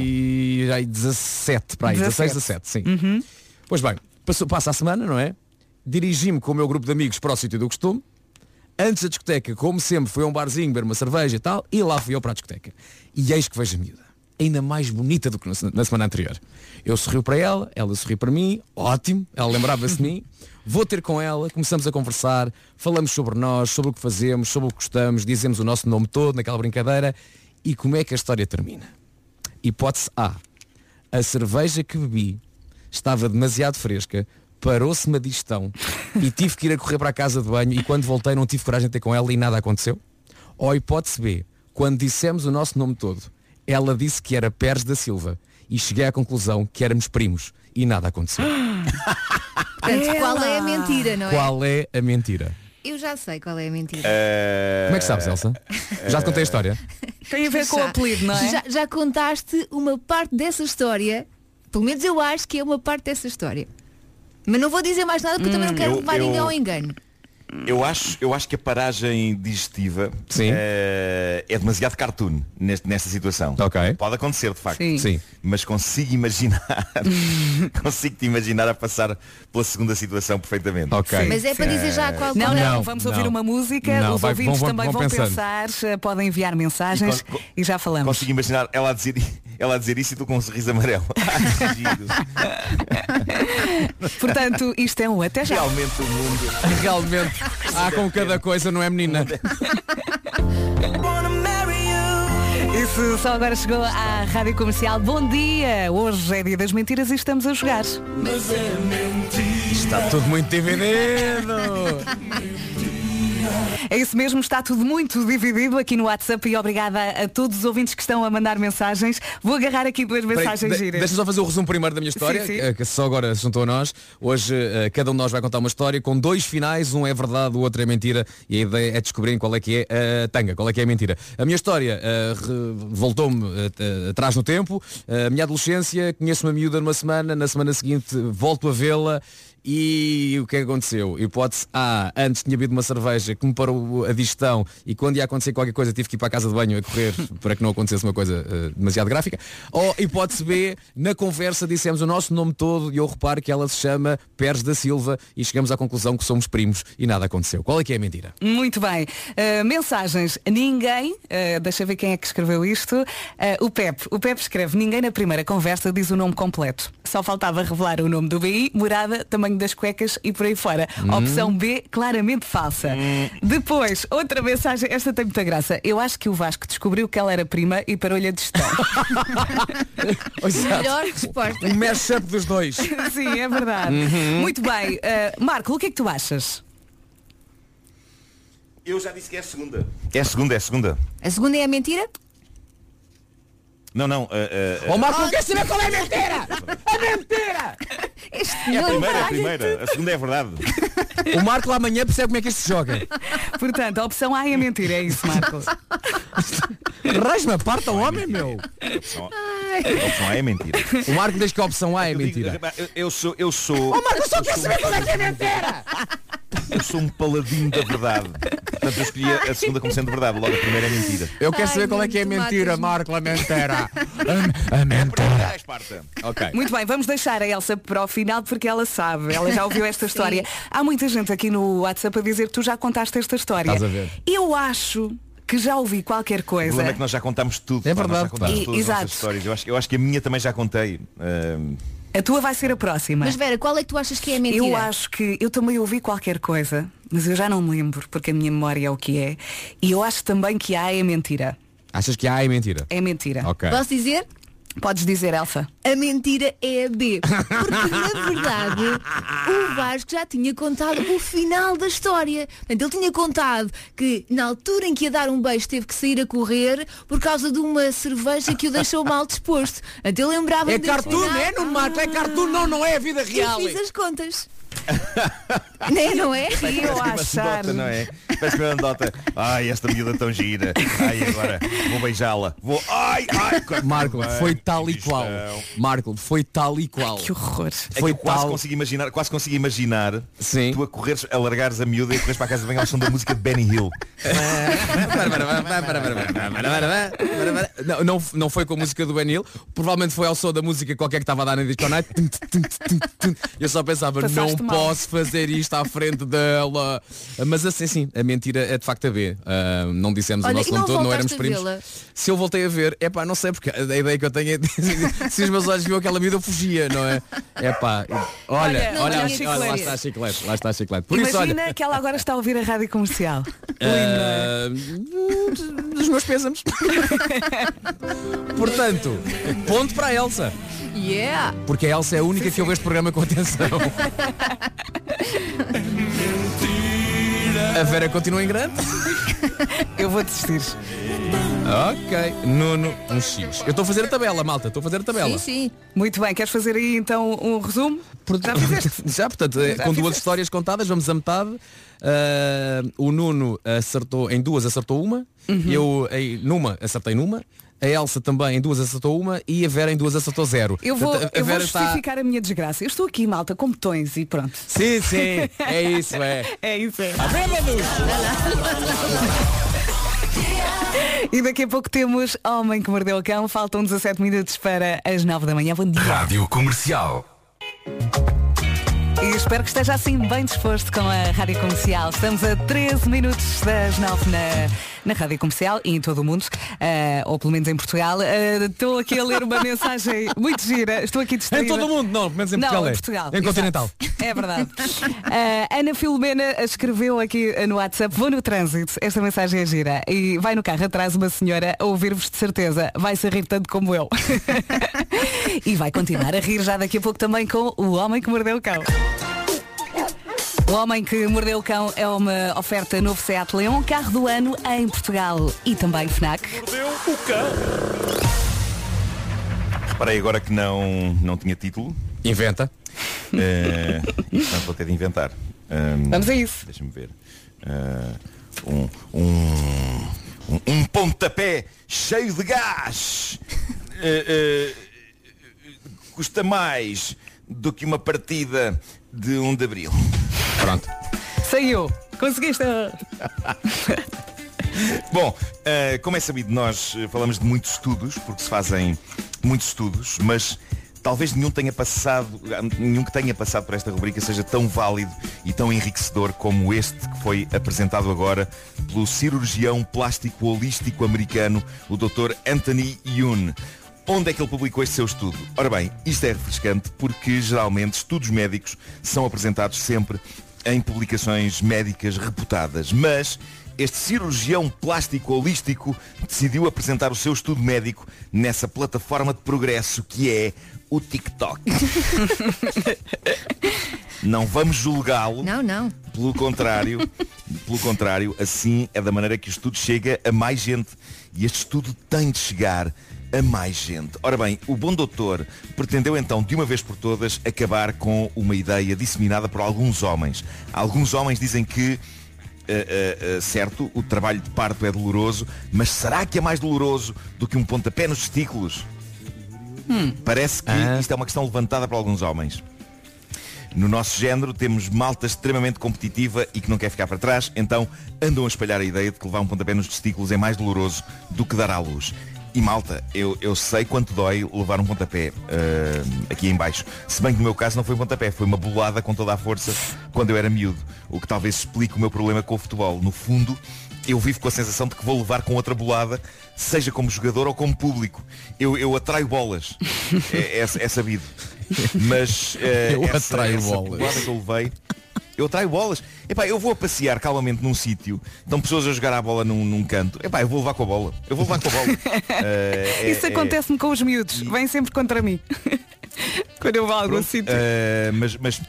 já aí 17, para aí, 16, 17, sim. Uhum. Pois bem, passou, passa a semana, não é? Dirigi-me com o meu grupo de amigos para o sítio do costume. Antes da discoteca, como sempre, foi a um barzinho, beber uma cerveja e tal, e lá fui eu para a discoteca. E eis que vejo a miúda. Ainda mais bonita do que na semana anterior. Eu sorriu para ela, ela sorriu para mim, ótimo, ela lembrava-se de mim. Vou ter com ela, começamos a conversar, falamos sobre nós, sobre o que fazemos, sobre o que gostamos, dizemos o nosso nome todo naquela brincadeira. E como é que a história termina? Hipótese A. A cerveja que bebi estava demasiado fresca, parou-se-me a digestão e tive que ir a correr para a casa de banho e quando voltei não tive coragem de ter com ela e nada aconteceu? Ou hipótese B. Quando dissemos o nosso nome todo, ela disse que era Pérez da Silva e cheguei à conclusão que éramos primos e nada aconteceu. Portanto, qual é a mentira, não é? Qual é a mentira? Eu já sei qual é a mentira. Como é que sabes, Elsa? Já te contei a história? Tem a ver com o Já- apelido, não é? Já, já contaste uma parte dessa história, pelo menos eu acho que é uma parte dessa história. Mas não vou dizer mais nada porque eu também não quero Eu- levar eu- ninguém ao engano. Eu acho, eu acho que a paragem digestiva eh, é demasiado cartoon neste, nesta situação. Pode acontecer, de facto. Sim. Sim. Mas consigo imaginar, consigo te imaginar a passar pela segunda situação perfeitamente. Mas é para dizer já qual Não, qual é. não, vamos ouvir uma música, Não, os vai- ouvintes vão- também vão vão, pensar, eh, podem enviar mensagens E con- e, já falamos. Consigo imaginar ela a dizer, ela a dizer isso e tu com um sorriso amarelo. Portanto, isto é um até já. Realmente o mundo. Realmente, há com cada coisa, não é menina? Isso só agora chegou à Rádio Comercial. Bom dia! Hoje é dia das mentiras e estamos a jogar. Está tudo muito dividido. É isso mesmo, está tudo muito dividido aqui no WhatsApp e obrigada a, todos os ouvintes que estão a mandar mensagens. Vou agarrar aqui duas mensagens giras. Deixa só fazer o resumo primeiro da minha história, Sim, sim. que só agora se juntou a nós. Hoje eh, cada um de nós vai contar uma história com dois finais, um é verdade, o outro é mentira, e a ideia é descobrirem qual é que é a tanga, qual é que é a mentira. A minha história eh, voltou-me eh, atrás no tempo, a minha adolescência, conheço uma miúda numa semana, na semana seguinte volto a vê-la E o que é que aconteceu? Hipótese A, antes tinha bebido uma cerveja que me parou a digestão e quando ia acontecer qualquer coisa tive que ir para a casa de banho a correr para que não acontecesse uma coisa eh, demasiado gráfica. Ou hipótese B, na conversa dissemos o nosso nome todo e eu reparo que ela se chama Pérez da Silva e chegamos à conclusão que somos primos e nada aconteceu. Qual é que é a mentira? Muito bem. Uh, mensagens. Ninguém, uh, deixa ver quem é que escreveu isto. Uh, o Pep. O Pep escreve, ninguém na primeira conversa diz o nome completo. Só faltava revelar o nome do BI, morada, tamanho das cuecas e por aí fora. Hum. Opção B, claramente falsa. Depois, outra mensagem, esta tem muita graça. Eu acho que o Vasco descobriu que ela era prima e parou-lhe a digestão. Melhor resposta. Um mashup dos dois. Sim, é verdade. Uhum. Muito bem. Uh, Marco, o que é que tu achas? Eu já disse que é a segunda. É a segunda, é a segunda. A segunda é a mentira? Não, não. Uh, uh, Ó Marco, não quer saber qual é a mentira! A mentira! É a primeira, é a primeira. A segunda é a verdade. O Marco lá amanhã percebe como é que isto se joga. Portanto, a opção A é mentira, é isso, Marco. Rasma, parta o homem, meu. A opção a opção A é mentira. O Marco diz que a opção A é mentira. Eu, eu sou. Eu sou. Ó Marco, eu só quero sou- saber qual é que é a mentira! Eu sou um paladino da verdade. Portanto, eu escolhi a segunda como sendo verdade. Logo, a primeira é mentira. Eu quero Ai, saber qual é que é a mentira. Marco, a mentira. A, a mentira. Esparta. Ok. Muito bem, vamos deixar a Elsa para o final porque ela sabe, ela já ouviu esta história. Há muita gente aqui no WhatsApp a dizer que tu já contaste esta história. Estás a ver. Eu acho que já ouvi qualquer O coisa. problema é que nós já contámos tudo. É verdade, pá. todas as Exato. nossas histórias. Eu acho, eu acho que a minha também já contei. Ahm, A tua vai ser a próxima. Mas Vera, qual é que tu achas que é a mentira? Eu acho que eu também ouvi qualquer coisa, mas eu já não me lembro, porque a minha memória é o que é. E eu acho também que A é mentira. Achas que A é mentira? É mentira. Ok. Posso dizer? Podes dizer, Elsa. A mentira é a B. Porque na verdade o Vasco já tinha contado o final da história. Portanto, ele tinha contado que na altura em que ia dar um beijo teve que sair a correr por causa de uma cerveja que o deixou mal disposto. Portanto, lembrava É cartoon, é no Marco, é cartoon, não, não é a vida real. Eu fiz as contas. não, não é? E eu achar. Anedota, não é? Parece uma anedota. Ai, esta miúda tão gira. Ai, agora vou beijá-la. Vou. Ai, ai. Marco, Bem, foi tal e qual. Marco, foi tal e qual. Que horror. É Foi que quase tal. consigo imaginar, quase consigo imaginar Sim. tu a correres, a largares a miúda e a correres para a casa de banho ao som da música de Benny Hill. Não, não, não foi com a música do Benil, provavelmente foi ao som da música qualquer que estava a dar na disco night. Eu só pensava, Passaste não mal. posso fazer isto à frente dela. Mas assim sim, a mentira é de facto a B. Ah, não dissemos Olha, o nosso nome não todo, não éramos primos. Se eu voltei a ver, é pá, não sei porque a ideia que eu tenho é se os meus olhos viam aquela vida eu fugia, não é? É pá, olha, olha, tinha olha, lá está a chiclete, lá está a chiclete. Por isso, Imagina olha, que ela agora está a ouvir a rádio comercial. ah, dos meus pésamos. Portanto, ponto para a Elsa. Yeah! Porque a Elsa é a única que ouve este programa com atenção. A Vera continua em grande. Eu vou desistir. Ok. Nuno, um X. Eu estou a fazer a tabela, malta. Estou a fazer a tabela. Sim, sim. Muito bem, queres fazer aí então um resumo? Já fizeste? Já, portanto, eh, Já com duas fizeste. histórias contadas, vamos a metade. Ah, o Nuno acertou, em duas acertou uma. Uhum. Eu em numa acertei numa. A Elsa também em duas acertou uma e a Vera em duas acertou zero. Eu vou, Portanto, a eu vou Vera está- justificar a minha desgraça. Eu estou aqui, malta, com botões e pronto. Sim, sim, é isso, é. É isso, é. E daqui a pouco temos Homem que Mordeu o Cão. Faltam 17 minutos para as 9 da manhã. Bom dia. Rádio Comercial. E espero que esteja assim bem disposto com a Rádio Comercial. Estamos a 13 minutos das 9 na, na Rádio Comercial e em todo o mundo, eh, ou pelo menos em Portugal. Eh, Estou aqui a ler uma mensagem muito gira. Estou aqui Em distraída. todo o mundo, não, pelo menos em Não, Portugal. em é. Portugal. Em Continental. É verdade. Eh, Ana Filomena escreveu aqui no WhatsApp, vou no trânsito, esta mensagem é gira. E vai no carro atrás uma senhora a ouvir-vos de certeza. Vai-se a rir tanto como eu. e vai continuar a rir já daqui a pouco também com o Homem que Mordeu o Cão. O Homem que Mordeu o Cão é uma oferta novo Seat Leon, carro do ano em Portugal e também FNAC. Mordeu o cão. Reparei agora que não, não tinha título. Inventa. Eh, e portanto vou ter de inventar. Ahm, Vamos a isso. Deixa-me ver. Ah, um, um, um, um pontapé cheio de gás. Eh, eh, custa mais do que uma partida de 1 de Abril. Pronto. Saiu. Conseguiste. Bom, eh, como é sabido, nós eh, falamos de muitos estudos, porque se fazem muitos estudos, mas talvez nenhum tenha passado, nenhum que tenha passado por esta rubrica seja tão válido e tão enriquecedor como este que foi apresentado agora pelo cirurgião plástico holístico americano, o Dr. Anthony Yoon. Onde é que ele publicou este seu estudo? Ora bem, isto é refrescante porque geralmente estudos médicos são apresentados sempre em publicações médicas reputadas, mas este cirurgião plástico holístico decidiu apresentar o seu estudo médico nessa plataforma de progresso que é o TikTok. Não vamos julgá-lo. Não, não. Pelo contrário, pelo contrário, assim é da maneira que o estudo chega a mais gente. E este estudo tem de chegar a mais gente. Ora bem, o bom doutor pretendeu então, de uma vez por todas, acabar com uma ideia disseminada por alguns homens. Alguns homens dizem que eh, eh, certo, o trabalho de parto é doloroso, mas será que é mais doloroso do que um pontapé nos testículos? Parece que isto é uma questão levantada por alguns homens. No nosso género temos malta extremamente competitiva e que não quer ficar para trás, então andam a espalhar a ideia de que levar um pontapé nos testículos é mais doloroso do que dar à luz. E malta, eu, eu sei quanto dói levar um pontapé ah, aqui em baixo. Se bem que no meu caso não foi um pontapé, foi uma bolada com toda a força quando eu era miúdo. O que talvez explique o meu problema com o futebol. No fundo, eu vivo com a sensação de que vou levar com outra bolada, seja como jogador ou como público. Eu, eu atraio bolas. é, é- é sabido. Mas eh, Eu essa, atraio essa bolas. bolada que eu levei. Eu traio bolas. Epá, eu vou a passear calmamente num sítio, estão pessoas a jogar a bola num, num canto. Epá, eu vou levar com a bola. Eu vou levar com a bola. É- Isso é- acontece-me com os miúdos. Vêm sempre contra mim. Quando eu vou a algum Pronto, sítio. eh, mas, mas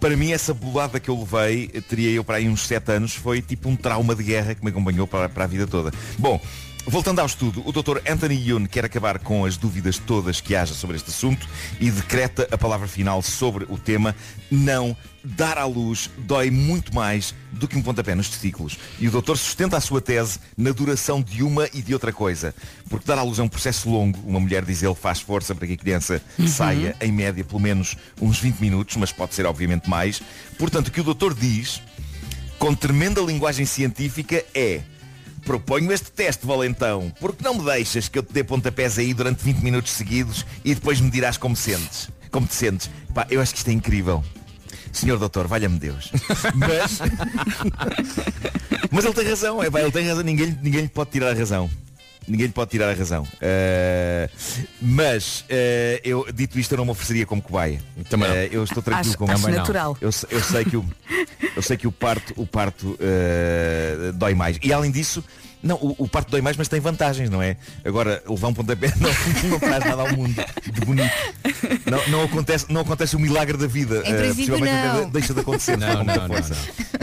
para mim essa bolada que eu levei, teria eu para aí uns 7 anos, foi tipo um trauma de guerra que me acompanhou para, para a vida toda. Bom, voltando ao estudo, o Dr. Anthony Yoon quer acabar com as dúvidas todas que haja sobre este assunto e decreta a palavra final sobre o tema não dar à luz dói muito mais do que um pontapé nos testículos. E o doutor sustenta a sua tese na duração de uma e de outra coisa. Porque dar à luz é um processo longo. Uma mulher, diz ele, faz força para que a criança Uhum. saia, em média, pelo menos uns 20 minutos, mas pode ser obviamente mais. Portanto, o que o doutor diz, com tremenda linguagem científica, é Proponho este teste, valentão, porque não me deixas que eu te dê pontapés aí durante 20 minutos seguidos e depois me dirás como sentes. Como te sentes. Pá, eu acho que isto é incrível. Senhor doutor, valha-me Deus. Mas, mas ele tem razão, é, pá, ele tem razão, ninguém, ninguém lhe pode tirar a razão. Ninguém lhe pode tirar a razão. Uh, mas, uh, eu, dito isto, eu não me ofereceria como cobaia. Também não. Uh, eu estou tranquilo Acho- com acho não. natural. Eu, eu sei que o, eu sei que o parto, o parto uh, dói mais. E além disso, não, o, o parto dói mais, mas tem vantagens, não é? Agora, levar um pontapé não, não traz nada ao mundo de bonito. Não, não acontece, não acontece o milagre da vida. Em Uh, possivelmente não. deixa de acontecer. Não, não, não, força.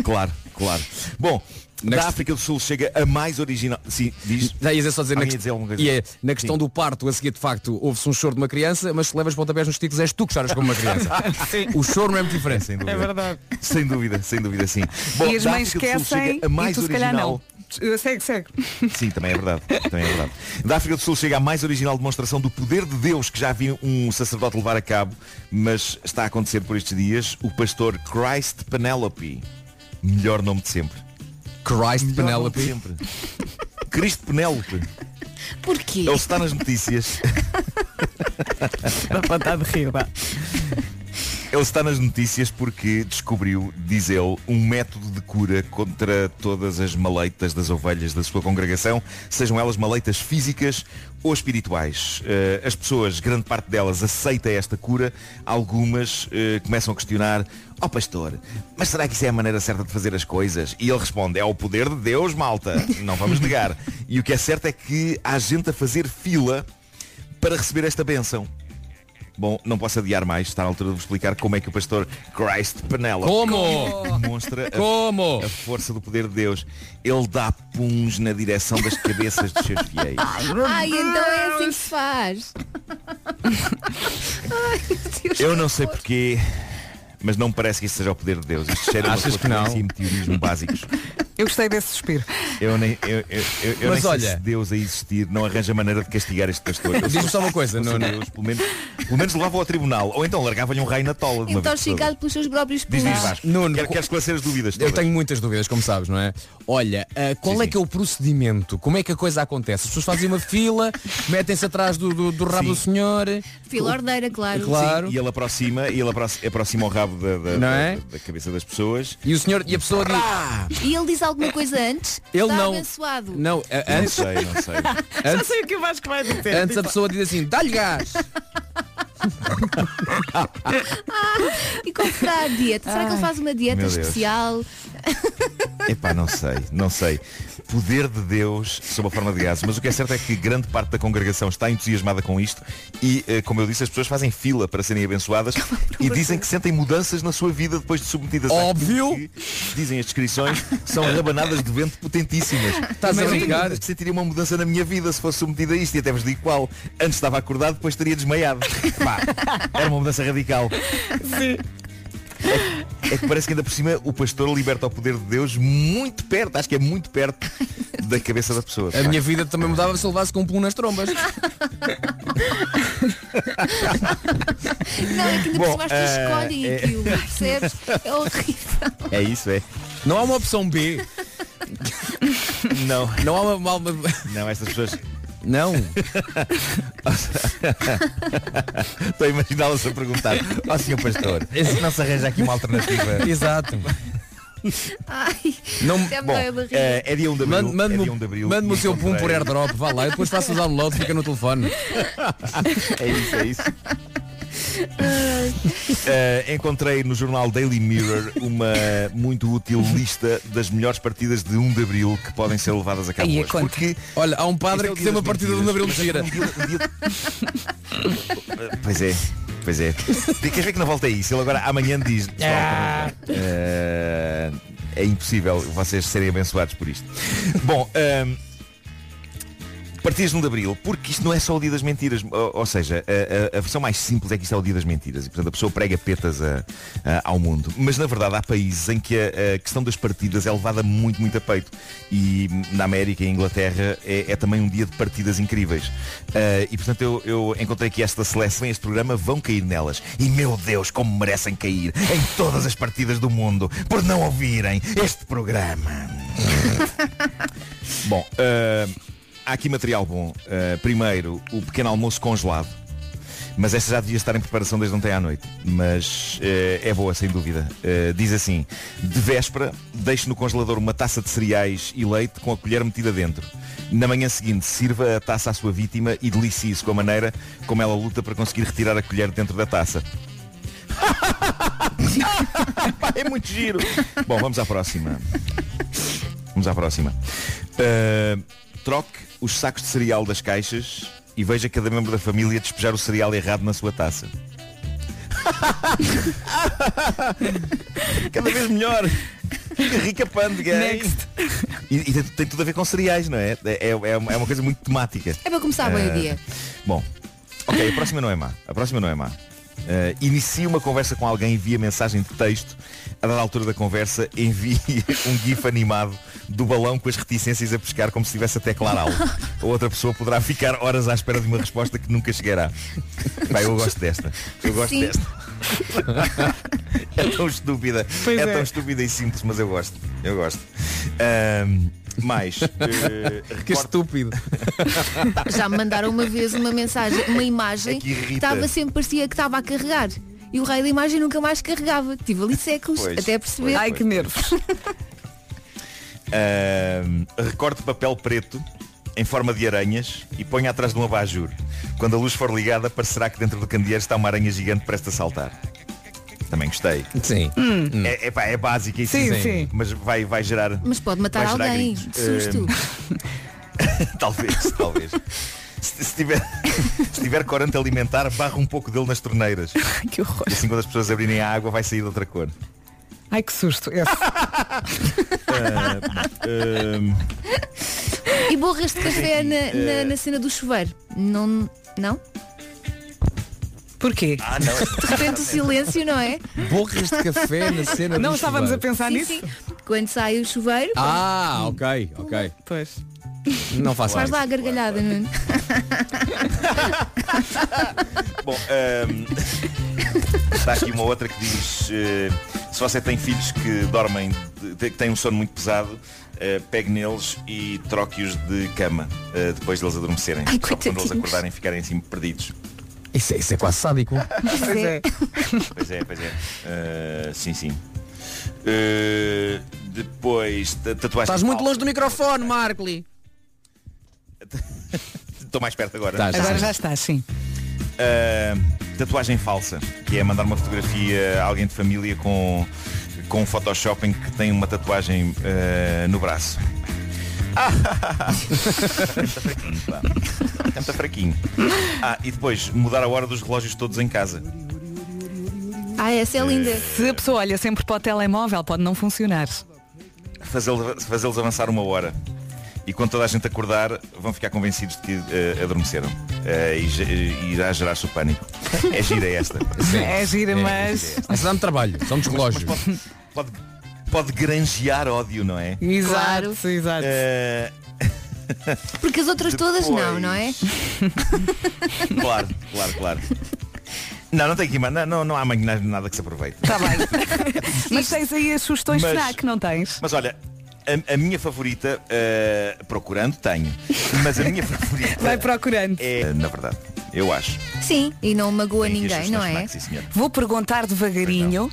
Claro, claro. Bom, Na da África do Sul chega a mais original. Sim, diz. Já ia só dizer, na, ia quest- dizer alguma coisa? e é, na questão Sim. do parto, a seguir de facto, houve-se um choro de uma criança, mas se levas pontapés nos testículos és tu que choras como uma criança. o choro não é muito diferente. Sem dúvida. É verdade. Sem dúvida, sem dúvida, sim. Bom, e as mães África do Sul esquecem chega a mais e tu se calhar original. não. Uh, Segue, segue. Sim, também é verdade. Também é verdade. Da África do Sul chega a mais original demonstração do poder de Deus que já vi um sacerdote levar a cabo, mas está a acontecer por estes dias, o pastor Christ Penelope. Melhor nome de sempre. Christ Melhor Penelope. sempre. Cristo Penélope. Porquê? Ele está nas notícias. Dá vontade de rir, vá. Ele está nas notícias porque descobriu, diz ele, um método de cura contra todas as maleitas das ovelhas da sua congregação, sejam elas maleitas físicas ou espirituais. Eh, as pessoas, grande parte delas, aceita esta cura, algumas eh, começam a questionar, ó pastor, mas será que isso é a maneira certa de fazer as coisas? E ele responde, é o poder de Deus, malta, não vamos negar. E o que é certo é que há gente a fazer fila para receber esta bênção. Bom, não posso adiar mais, está na altura de vos explicar como é que o pastor Christ Penelope Como? demonstra a, Como? a força do poder de Deus. Ele dá puns na direção das cabeças dos seus fiéis. Ai, então é assim que se faz. Ai, Deus. Eu não sei porquê, mas não me parece que isso seja o poder de Deus. Isto cheira a Achas que não? e meteorismo básicos. Eu gostei desse suspiro. Eu nem, eu, eu, eu, eu Mas nem olha- sei se Deus a existir não arranja maneira de castigar este pastor. Eu Diz-me só uma coisa, fosse não- Deus, pelo, menos, pelo menos levava ao tribunal. Ou então largava-lhe um raio na tola. Intoxicado pelos seus próprios Diz, diz. Vasco. Nuno, quero, quero esclarecer as dúvidas Eu todas. tenho muitas dúvidas, como sabes, não é? Olha, ah, qual é que é o procedimento? Como é que a coisa acontece? As pessoas fazem uma fila, metem-se atrás do, do, do rabo Sim. do senhor. Fila ordeira, claro. Claro. Sim, e ele aproxima, e ele aproxima o rabo da, da- Não da- é? da cabeça das pessoas. E o senhor e a pessoa diz. E ele diz alguma coisa antes? Ele Está não. abençoado. Não, a- Não antes, sei, não sei. Já antes, sei o que o Vasco vai dizer. antes a pessoa diz assim, dá-lhe gás. E como será a dieta? Será que ele faz uma dieta especial? Epá, não sei, não sei. Poder de Deus sob a forma de gases. Mas o que é certo é que grande parte da congregação está entusiasmada com isto e, eh, como eu disse, as pessoas fazem fila para serem abençoadas e dizem que sentem mudanças na sua vida depois de submetidas Óbvio. que, dizem as descrições, são rabanadas de vento potentíssimas. Estás a brincar? que sentiria uma mudança na minha vida se fosse submetida a isto e até vos digo qual. Antes estava acordado, depois teria desmaiado. Pá, era uma mudança radical. Sim. É que parece que ainda por cima o pastor liberta o poder de Deus muito perto, acho que é muito perto da cabeça da pessoa. A minha vida também mudava se eu levasse com um pulo nas trombas. Não, é que ainda por Bom, cima as pessoas eh, escolhem é- aquilo, percebes? É horrível. É isso, é. Não há uma opção B. Não, Não há uma. uma- uma- não, estas pessoas. Não. Estou a imaginá-las a perguntar, ó senhor pastor, não se arranja aqui uma alternativa. Exato. Ai, Não- Bom, eh, é dia 1 de abril. Mande- Mande-me é dia 1 de abril mande-me o seu pum por airdrop, vá lá, e depois faça o download, fica no telefone. É isso, é isso. Eh, encontrei no jornal Daily Mirror uma muito útil lista das melhores partidas de 1 de Abril que podem ser levadas a cabo Aí, hoje. conta. Porque Olha, há um padre é que tem uma partida de 1 de Abril de gira. dia- Pois é, pois é. Queres ver que não volta a isso? Ele agora amanhã diz. Ah. eh, é impossível vocês serem abençoados por isto. Bom, ehm, Partidas de 1 de Abril, porque isto não é só o dia das mentiras, ou, ou seja, a, a- a versão mais simples é que isto é o dia das mentiras e portanto a pessoa prega petas a- ao mundo. Mas na verdade há países em que a, questão das partidas é levada muito, muito a peito. E na América e Inglaterra é, é também um dia de partidas incríveis. Ah, e portanto eu, eu encontrei aqui esta seleção e este programa vão cair nelas. E meu Deus, como merecem cair em todas as partidas do mundo por não ouvirem este programa. Bom, ah, há aqui material bom. Uh, primeiro, o pequeno almoço congelado. Mas esta já devia estar em preparação desde ontem à noite. Mas uh, é boa, sem dúvida. Uh, diz assim, de véspera, deixe no congelador uma taça de cereais e leite com a colher metida dentro. Na manhã seguinte, sirva a taça à sua vítima e delicie-se com a maneira como ela luta para conseguir retirar a colher dentro da taça. É muito giro. Bom, vamos à próxima. Vamos à próxima. Uh, troque os sacos de cereal das caixas e veja cada membro da família despejar o cereal errado na sua taça. Cada vez melhor. Rica? Next. E, e tem, tem tudo a ver com cereais, não é? É, é, é uma coisa muito temática. É para começar bem o Eh, dia. Bom, ok, a próxima não é má. A próxima não é má. Uh, inicie uma conversa com alguém via mensagem de texto. A dada altura da conversa, envie um gif animado do balão com as reticências a pescar como se estivesse a teclar algo. A outra pessoa poderá ficar horas à espera de uma resposta que nunca chegará. Vai, eu gosto desta. Eu gosto Sim. desta. é tão estúpida. Pois é, é. tão estúpida e simples, mas eu gosto. Eu gosto. Ahm, mais. eh, Que estúpido. Já me mandaram uma vez uma mensagem, uma imagem É que estava sempre, parecia que estava a carregar. E o raio da imagem nunca mais carregava. Tive ali séculos Pois, até perceber. Ai, que nervos. Ahm, recorte papel preto em forma de aranhas e ponha atrás de um abajur. Quando a luz for ligada, parecerá que dentro do candeeiro está uma aranha gigante prestes a saltar. Também gostei. Sim. É, epá, é básica e Sim, simples, sim. mas vai, vai gerar. Mas pode matar alguém. gritos. Susto. Ahm, talvez, talvez. Se, se tiver, se tiver corante alimentar, barra um pouco dele nas torneiras. que horror. E assim quando as pessoas abrirem a água vai sair de outra cor. Ai, que susto. Esse. Ahm, E borras de café na, na, na cena do chuveiro. Não. Não? Porquê? Ah, não. De repente o silêncio, não é? Borras de café na cena Não do estávamos a chuveiro. pensar Sim, nisso? sim. Quando sai o chuveiro, Ah, ok, ok. Pois. Não faço faz lá a gargalhada, Nuno. Bom, ahm, está aqui uma outra que diz eh, se você tem filhos que dormem, que têm um sono muito pesado, eh, pegue neles e troque-os de cama eh, depois deles adormecerem. Ai, Só para quando eles acordarem e ficarem assim perdidos. Isso é, isso é quase sádico. Pois é. Pois é, pois é. Eh, sim, sim. Depois, ta- tatuagem. Estás muito longe do microfone, Markley. Estou mais perto agora. Estás, Agora já está, sim. Uh, tatuagem falsa, que é mandar uma fotografia a alguém de família com, com um Photoshop em que tem uma tatuagem uh, no braço. é muito fraquinho. Ah, e depois mudar a hora dos relógios todos em casa. Ah, essa é linda. Se a pessoa olha sempre para o telemóvel, pode não funcionar. Fazê-los fazê-los avançar uma hora. E quando toda a gente acordar, vão ficar convencidos de que uh, adormeceram. Uh, e, e irá gerar-se o pânico. É gira esta. É gira, mas. Essa dá-me trabalho. São dos relógios. Pode, pode, pode granjear ódio, não é? Exato, Claro. exato. Uh, Porque as outras todas não, não é? Claro, claro, claro. Não, não tem que ir, não, não, não há mais nada que se aproveite. Está bem. mas tens aí as sugestões Mas- FNAC, não tens? Mas olha, a, a minha favorita, eh, procurando, tenho. Mas a minha favorita Vai procurando. é, na verdade, eu acho. Sim, e não magoa Tem ninguém, não é? FNAC, sim, senhor. Vou perguntar devagarinho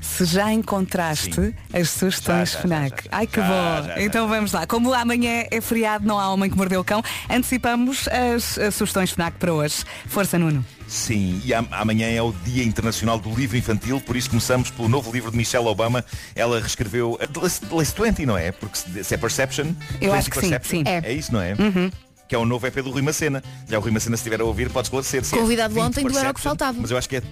se já encontraste as sugestões Já, já, FNAC. já, já. Ai que Já, bom! já, já, então vamos lá. Como amanhã é feriado, não há homem que mordeu o cão, antecipamos as, as sugestões FNAC para hoje. Força Nuno. Sim, e am- amanhã é o Dia Internacional do Livro Infantil, por isso começamos pelo novo livro de Michelle Obama. Ela reescreveu List 20, não é? Porque se é Perception, Eu 20 acho que sim, Perception, sim. É. isso, não é? Que é o novo EP do Rui Macena. Já o Rui Macena, se estiver a ouvir, pode esclarecer. se é Convidado 20 ontem do Era o que Faltava. Mas eu acho que é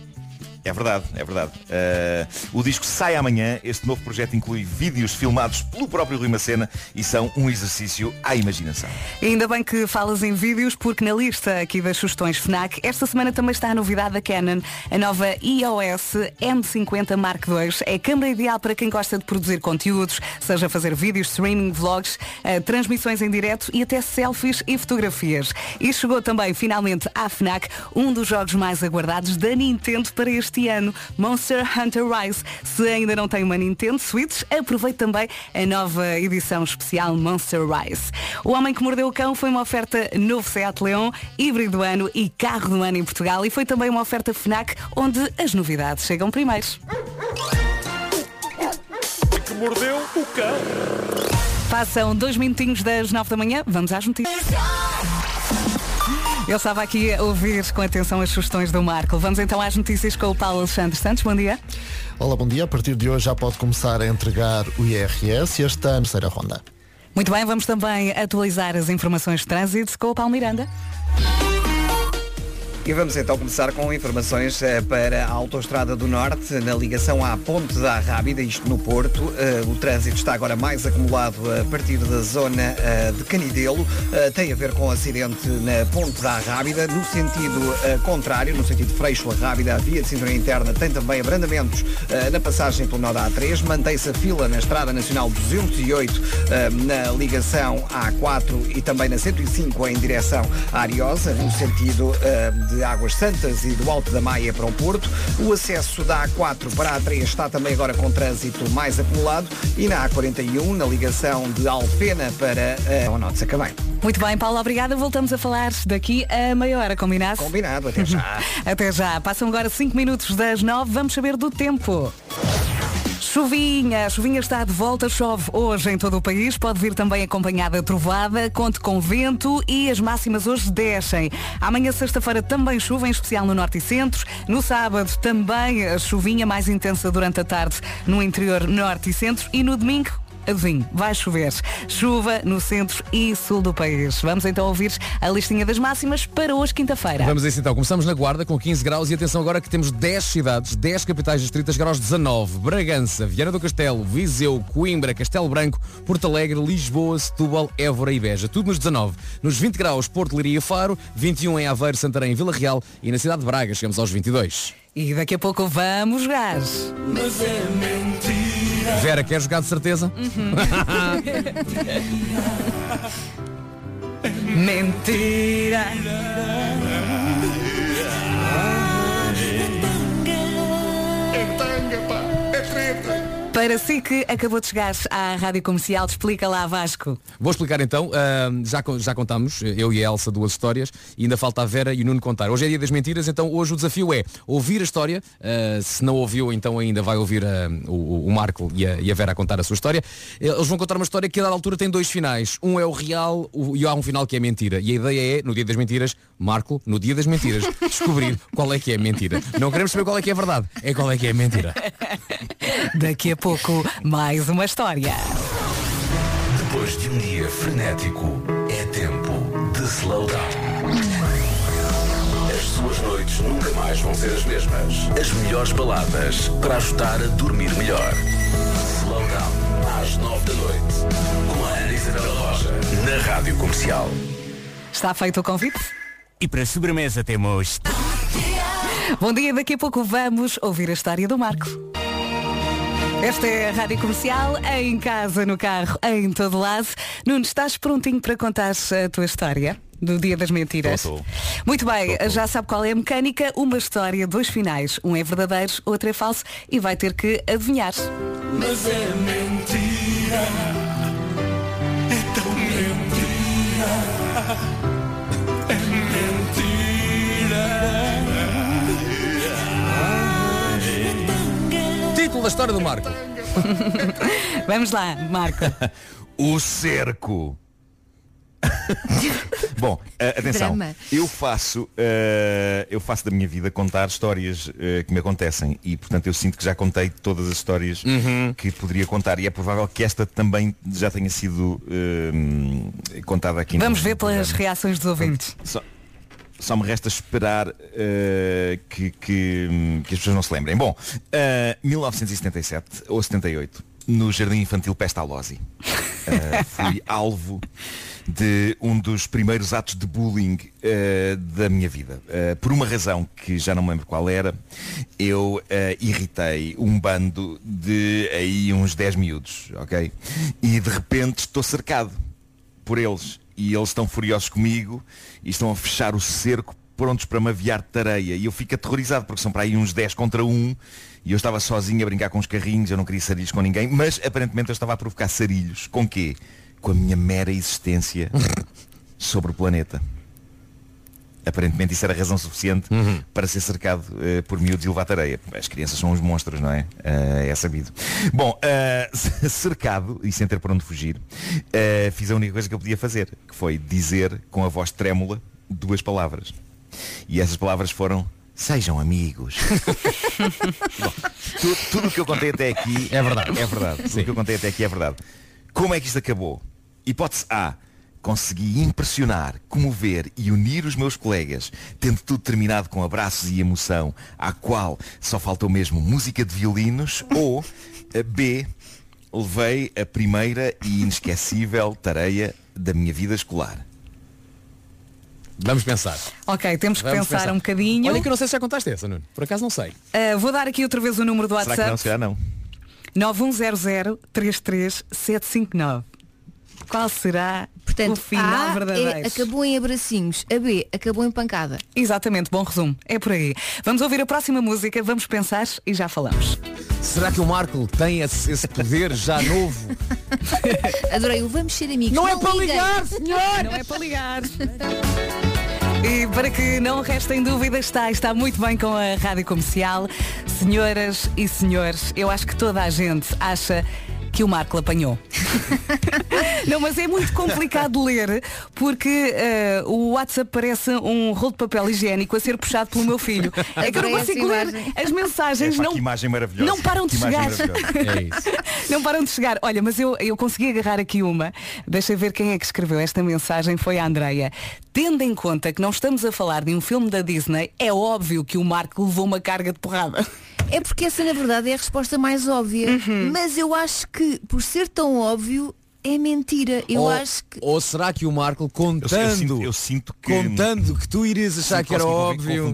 É verdade, é verdade. Uh, o disco sai amanhã. Este novo projeto inclui vídeos filmados pelo próprio Rui Macena e são um exercício à imaginação. E Ainda bem que falas em vídeos, porque na lista aqui das sugestões FNAC, esta semana também está a novidade da Canon, a nova EOS M50 Mark II. É a câmera ideal para quem gosta de produzir conteúdos, seja fazer vídeos, streaming, vlogs, eh, transmissões em direto e até selfies e fotografias. E chegou também finalmente à FNAC um dos jogos mais aguardados da Nintendo para este ano, Monster Hunter Rise. Se ainda não tem uma Nintendo Switch, aproveite também a nova edição especial Monster Rise. O Homem que Mordeu o Cão foi uma oferta novo Seat Leon, híbrido do ano e carro do ano em Portugal e foi também uma oferta FNAC onde as novidades chegam primeiro. Que mordeu o cão. Passam dois minutinhos das nove da manhã, vamos às notícias. Eu estava aqui a ouvir com atenção as sugestões do Marco. Vamos então às notícias com o Paulo Alexandre Santos. Bom dia. Olá, bom dia. A partir de hoje já pode começar a entregar o IRS e esta é a terceira ronda. Muito bem, vamos também atualizar as informações de trânsito com o Paulo Miranda. E vamos então começar com informações eh, para a Autostrada do Norte, na ligação à Ponte da Rábida, isto no Porto. Eh, O trânsito está agora mais acumulado a partir da zona eh, de Canidelo. Tem a ver com o acidente na Ponte da Rábida, no sentido contrário, no sentido Freixo a Rábida, a via de cintura interna tem também abrandamentos na passagem pelo nó da A3. Mantém-se a fila na Estrada Nacional 208, eh, na ligação A4 e também na 105 em direção à Ariosa, no sentido de Águas Santas e do Alto da Maia para o Porto. O acesso da A4 para a A3 está também agora com trânsito mais acumulado e na A41, na ligação de Alfena para a Onote Sacavém. Muito bem, Paulo, obrigada. Voltamos a falar daqui a meia hora, combinado? Combinado, até já. até já. Passam agora 5 minutos das 9. Vamos saber do tempo. Chuvinha, a chuvinha está de volta, chove hoje em todo o país, pode vir também acompanhada trovada, conte com vento e as máximas hoje descem. Amanhã, sexta-feira, também chuva, em especial no norte e centro. No sábado, também a chuvinha mais intensa durante a tarde no interior norte e centro. E no domingo, adivinhe, vai chover. Chuva no centro e sul do país. Vamos então ouvir a listinha das máximas para hoje, quinta-feira. Vamos a isso então. Começamos na Guarda com 15 graus e atenção agora que temos 10 cidades, 10 capitais distritas, graus 19. Bragança, Viana do Castelo, Viseu, Coimbra, Castelo Branco, Porto Alegre, Lisboa, Setúbal, Évora e Beja. Tudo nos 19. Nos 20 graus, Porto Liria e Faro, 21 em Aveiro, Santarém e Vila Real e na cidade de Braga chegamos aos 22. E daqui a pouco vamos jogar. Mas é mentira. Vera, quer jogar de certeza? Mentira. Para si que acabou de chegar à Rádio Comercial, explica lá Vasco. Vou explicar então, ahm, já, já contamos, eu e a Elsa, duas histórias, e ainda falta a Vera e o Nuno contar. Hoje é dia das mentiras, então hoje o desafio é ouvir a história, ah, se não ouviu então ainda vai ouvir ah, o, o Marco e a, e a Vera a contar a sua história. Eles vão contar uma história que a dada altura tem dois finais. Um é o real o- e há um final que é mentira. E a ideia é, no dia das mentiras, Marco, no dia das mentiras, descobrir qual é que é a mentira. Não queremos saber qual é que é a verdade, é qual é que é a mentira. Daqui a pouco, mais uma história. Depois de um dia frenético, é tempo de slow down. As suas noites nunca mais vão ser as mesmas. As melhores baladas para ajudar a dormir melhor. Slow down, às nove da noite. Com a Ana Isabel Roja, na Rádio Comercial. Está feito o convite? E para sobremesa temos. Bom dia, daqui a pouco vamos ouvir a história do Marco. Esta é a Rádio Comercial, em casa, no carro, em todo lado. Nuno, estás prontinho para contar a tua história? Do Dia das Mentiras. Tô, tô. Muito bem, já sabe qual é a mecânica. Uma história, dois finais. Um é verdadeiro, outro é falso e vai ter que adivinhar. Mas é mentira. Título da história do Marco. Vamos lá, Marco. O cerco. Bom, eh, atenção. Drama. Eu faço, eh, eu faço da minha vida contar histórias eh, que me acontecem e, portanto, eu sinto que já contei todas as histórias que poderia contar e é provável que esta também já tenha sido eh, contada aqui. no- Vamos ver no pelas programa. reações dos ouvintes. Só, só me resta esperar eh, que, que, que as pessoas não se lembrem. Bom, eh, 1977 ou 78, no Jardim Infantil Pestalozzi, eh, fui alvo de um dos primeiros atos de bullying eh, da minha vida. Eh, por uma razão que já não me lembro qual era, eu eh, irritei um bando de aí uns 10 miúdos, ok? E de repente estou cercado por eles e eles estão furiosos comigo e estão a fechar o cerco prontos para me aviar de tareia e eu fico aterrorizado porque são para aí uns 10 contra 1 e eu estava sozinho a brincar com os carrinhos, eu não queria sarilhos com ninguém, mas aparentemente eu estava a provocar sarilhos. Com quê? Com a minha mera existência sobre o planeta. Aparentemente isso era razão suficiente para ser cercado eh, por miúdos e levar tareia. As crianças são uns monstros, não é? Eh, é sabido. Bom, eh, cercado e sem ter para onde fugir, fiz a única coisa que eu podia fazer, que foi dizer com a voz trêmula duas palavras. E essas palavras foram Sejam amigos. Bom, tu- tudo o que eu contei até aqui é verdade. É verdade. Tudo o que eu contei até aqui é verdade. Como é que isto acabou? Hipótese A. Consegui impressionar, comover e unir os meus colegas, tendo tudo terminado com abraços e emoção, à qual só faltou mesmo música de violinos, ou eh, B. Levei a primeira e inesquecível tarefa da minha vida escolar. Vamos pensar. Ok, temos que Vamos pensar, um bocadinho. Olha que eu não sei se já contaste essa, Nuno. Por acaso não sei. Uh, vou dar aqui outra vez o número do Será que não? WhatsApp. Se não. 910033759. Qual será Portanto, o final A verdadeiro? é, acabou em abracinhos, a B acabou em pancada. Exatamente, bom resumo. É por aí. Vamos ouvir a próxima música, vamos pensar e já falamos. Será que o Marco tem esse, esse poder já novo? Adorei o vamos ser amigos. Não é para liguem. ligar, senhor! Não é para ligar. E para que não restem dúvidas, está, está muito bem com a rádio comercial. Senhoras e senhores, eu acho que toda a gente acha que o Marco apanhou. Não, mas é muito complicado ler porque eh, o WhatsApp parece um rolo de papel higiênico a ser puxado pelo meu filho. É que eu não consigo ler as mensagens. Epá, não, que imagem maravilhosa. não param de chegar. É isso. Não param de chegar. Olha, mas eu, eu consegui agarrar aqui uma. Deixa eu ver quem é que escreveu esta mensagem. Foi a Andreia. Tendo em conta que não estamos a falar de um filme da Disney, é óbvio que o Marco levou uma carga de porrada. É porque essa na verdade é a resposta mais óbvia. Uhum. Mas eu acho que por ser tão óbvio é mentira. Eu ou, acho que. ou será que o Marco contando, Eu, eu sinto, eu sinto que. contando que tu irias achar que era óbvio.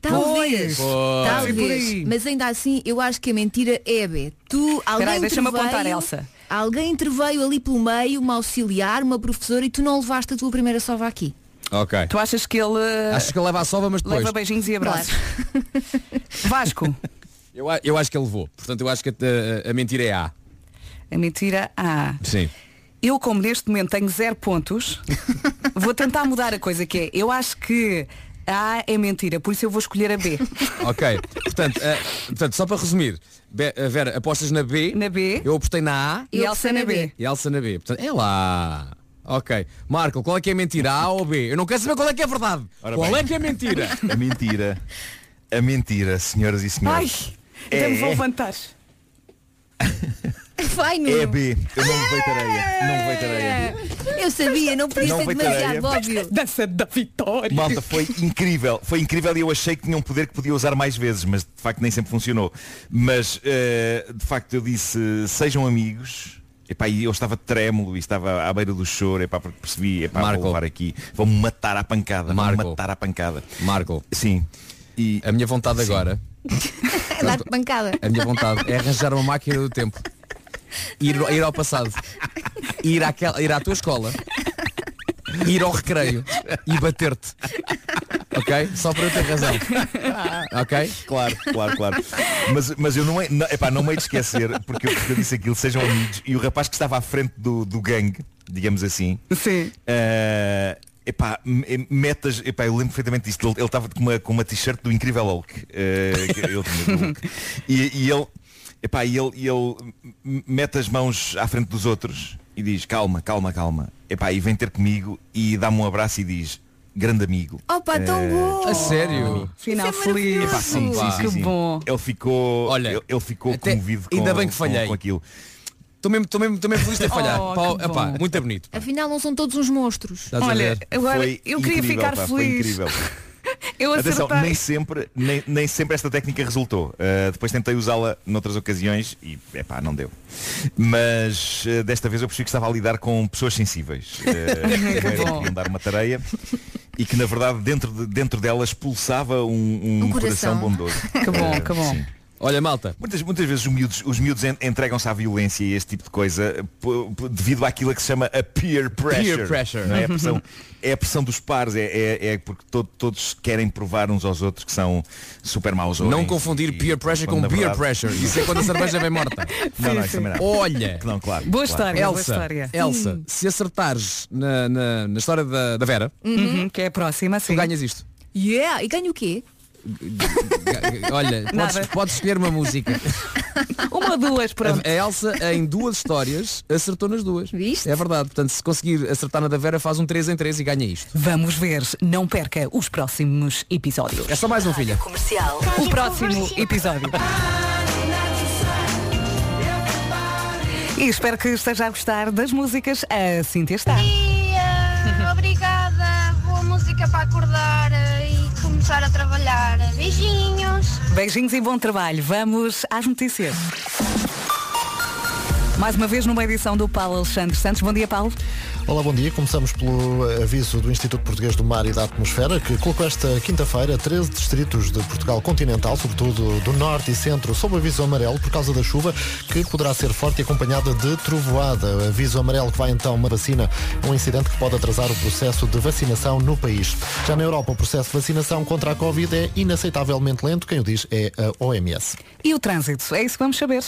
Talvez, Pois. Talvez. Mas ainda assim, eu acho que a mentira é B. Tu, alguém deixa-me apontar, Elsa. Alguém interveio ali pelo meio, uma auxiliar, uma professora, e tu não levaste a tua primeira sova aqui. Ok. Tu achas que ele Acho que ele leva a sova, mas depois. leva beijinhos e abraços? Vasco, Eu, eu acho que ele levou. Portanto, eu acho que a, a- mentira é A. a mentira A. Sim. Eu, como neste momento tenho zero pontos, vou tentar mudar a coisa que é. Eu acho que a A é mentira, por isso eu vou escolher a B. Ok. Portanto, eh, portanto só para resumir, Be- eh, Vera, apostas na B. Na B. Eu apostei na A E Elsa na B. e Elsa na B. Portanto, é lá. Ok. Marco, qual é que é a mentira? A ou B? Eu não quero saber qual é que é a verdade. Ora qual bem. é que é a mentira? A mentira. A mentira, senhoras e Ai, senhores. então me vou é, levantar. Vai, é Nuno. B. Eu não levei tareia. Não levei tareia. Eu sabia, não podia Não ser demasiado óbvio. Dança da vitória. Malta, foi incrível. Foi incrível e eu achei que tinha um poder que podia usar mais vezes, mas de facto nem sempre funcionou. Mas eh, de facto eu disse, sejam amigos. Epá, e eu estava trêmulo e estava à beira do choro, epá, porque percebi, epá, Marco. vou levar aqui, vão-me matar à pancada, Marco. vão-me matar à pancada. Marco, Sim. E a minha vontade agora, É dar-te pancada. a minha vontade é arranjar uma máquina do tempo. Ir, ir ao passado. Ir, àquela, ir à tua escola. Ir ao recreio e bater-te. Ok? Só para eu ter razão. Ok? Claro, claro, claro. Mas, mas eu não, é, não, epá, não me hei de esquecer, porque eu, porque eu disse aquilo, sejam amigos, e o rapaz que estava à frente do, do gangue, digamos assim, Sim. eh, epá, metas, epá, eu lembro perfeitamente disto, ele ele estava com uma, com uma t-shirt do Incrível Hulk, eh, que eu tinha do Hulk. E, e ele, epá, e ele, e ele mete as mãos à frente dos outros e diz, calma, calma, calma, epá, e vem ter comigo e dá-me um abraço e diz, grande amigo. Opa, tão Eh, bom. A sério? Final Isso é feliz. Epá, sim, sim, sim, que sim. bom. Ele ficou, Olha, ele, ele ficou até- comovido com, ainda bem que com- falhei. com aquilo. Estou mesmo, estou mesmo, estou mesmo feliz de ter falhado. Oh, que epá, bom. muito bonito. pá. Afinal não são todos uns monstros. Estás a Olha, ver? agora Foi eu queria incrível, ficar pá, Foi feliz. incrível. Eu Atenção, acertei. nem sempre, nem, nem sempre esta técnica resultou. Uh, depois tentei usá-la noutras ocasiões e epá, não deu. Mas uh, desta vez eu percebi que estava a lidar com pessoas sensíveis. Uh, primeiro bom. queriam dar uma tareia e que na verdade dentro, de- dentro delas pulsava um, um Um coração. coração. bondoso. Que bom, Uh, que bom. sim. Olha, malta. Muitas, muitas vezes os miúdos, os miúdos en- entregam-se à violência e este tipo de coisa devido àquilo que se chama a peer pressure. Peer pressure. não é? A pressão, é a pressão dos pares, é, é, é porque to- todos querem provar uns aos outros que são super maus Não confundir e- peer pressure com beer verdade- pressure. Isso é quando a cerveja vem morta. Não, não, isso também não. Olha. Não, claro. Boa claro. história, boa Elsa, história. Elsa, se acertares na, na, na história da, da Vera, Uhum, que é a próxima, sim. tu ganhas isto. Yeah, e ganho o quê? Olha, podes, podes escolher uma música. Uma ou duas, pronto. A, a Elsa, em duas histórias, acertou nas duas. Viste? É verdade. Portanto, se conseguir acertar na da Vera, faz um 3 em 3 e ganha isto. Vamos ver, não perca os próximos episódios. É só mais um, filha. Comercial. O próximo episódio. E espero que esteja a gostar das músicas. A Cintia está. obrigada. Boa música para acordar começar a trabalhar. Beijinhos. Beijinhos e bom trabalho. Vamos às notícias. Mais uma vez numa edição do Paulo Alexandre Santos. Bom dia, Paulo. Olá, bom dia. Começamos pelo aviso do Instituto Português do Mar e da Atmosfera, que colocou esta quinta-feira 13 distritos de Portugal continental, sobretudo do norte e centro, sob aviso amarelo por causa da chuva, que poderá ser forte e acompanhada de trovoada. Aviso amarelo que vai então uma vacina, um incidente que pode atrasar o processo de vacinação no país. Já na Europa, o processo de vacinação contra a Covid é inaceitavelmente lento. Quem o diz é a OMS. E o trânsito? É isso que vamos saber.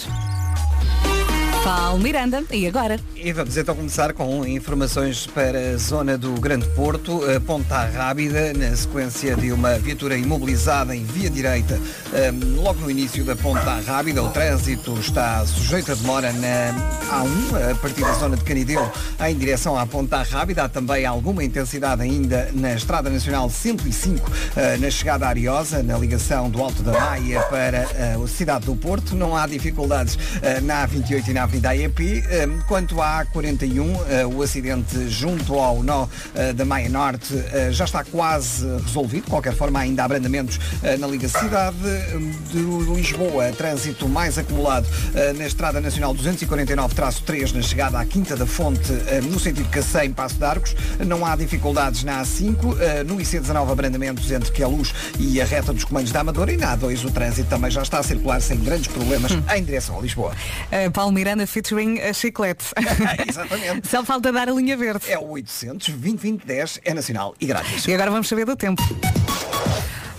Paulo Miranda, e agora? E vamos então começar com informações para a zona do Grande Porto, Ponta Rábida, na sequência de uma viatura imobilizada em via direita, hum, logo no início da Ponta Rábida. O trânsito está sujeito a demora na A1, a partir da zona de Canideu, em direção à Ponta Rábida. Há também alguma intensidade ainda na Estrada Nacional 105, eh, na chegada Ariosa, na ligação do Alto da Maia para eh, a cidade do Porto. Não há dificuldades eh, na A28 e na Avenida AEP. Eh, Quanto à A41, eh, o acidente junto ao nó eh, da Maia Norte eh, já está quase resolvido. De qualquer forma, ainda há abrandamentos na Liga Cidade de Lisboa. Trânsito mais acumulado na Estrada Nacional 249-3 na chegada à Quinta da Fonte, no sentido Cacém, Passo de Arcos. Não há dificuldades na A5. eh, No IC19, abrandamentos entre Queluz e a reta dos comandos da Amadora. E na A2, o trânsito também já está a circular sem grandes problemas em direção a Lisboa. Uh, Paulo Miranda featuring a chiclete. Exatamente. Só falta dar a linha verde. É o 800 2010 é nacional e grátis. E agora vamos saber do tempo.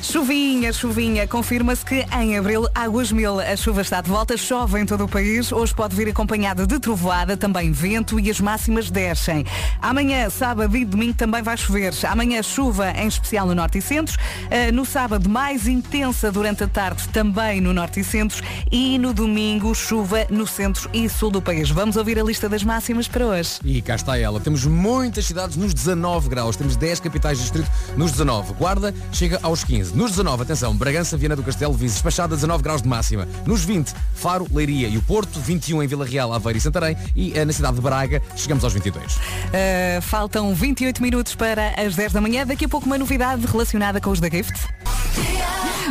Chuvinha, chuvinha. Confirma-se que em abril, águas mil. A chuva está de volta, chove em todo o país. Hoje pode vir acompanhada de trovoada, também vento e as máximas descem. Amanhã, sábado e domingo também vai chover. Amanhã, chuva, em especial no norte e centro. Uh, No sábado, mais intensa durante a tarde, também no norte e centro. E no domingo, chuva no centro e sul do país. Vamos ouvir a lista das máximas para hoje. E cá está ela. Temos muitas cidades nos 19 graus. Temos 10 capitais de distrito nos 19. Guarda chega aos 15. Nos 19, atenção, Bragança, Viana do Castelo, Vises, Despachada, 19 graus de máxima. Nos 20, Faro, Leiria e o Porto, 21 em Vila Real, Aveiro e Santarém. E eh, na cidade de Braga chegamos aos 22. Uh, faltam 28 minutos para as 10 da manhã. Daqui a pouco uma novidade relacionada com os da Gift.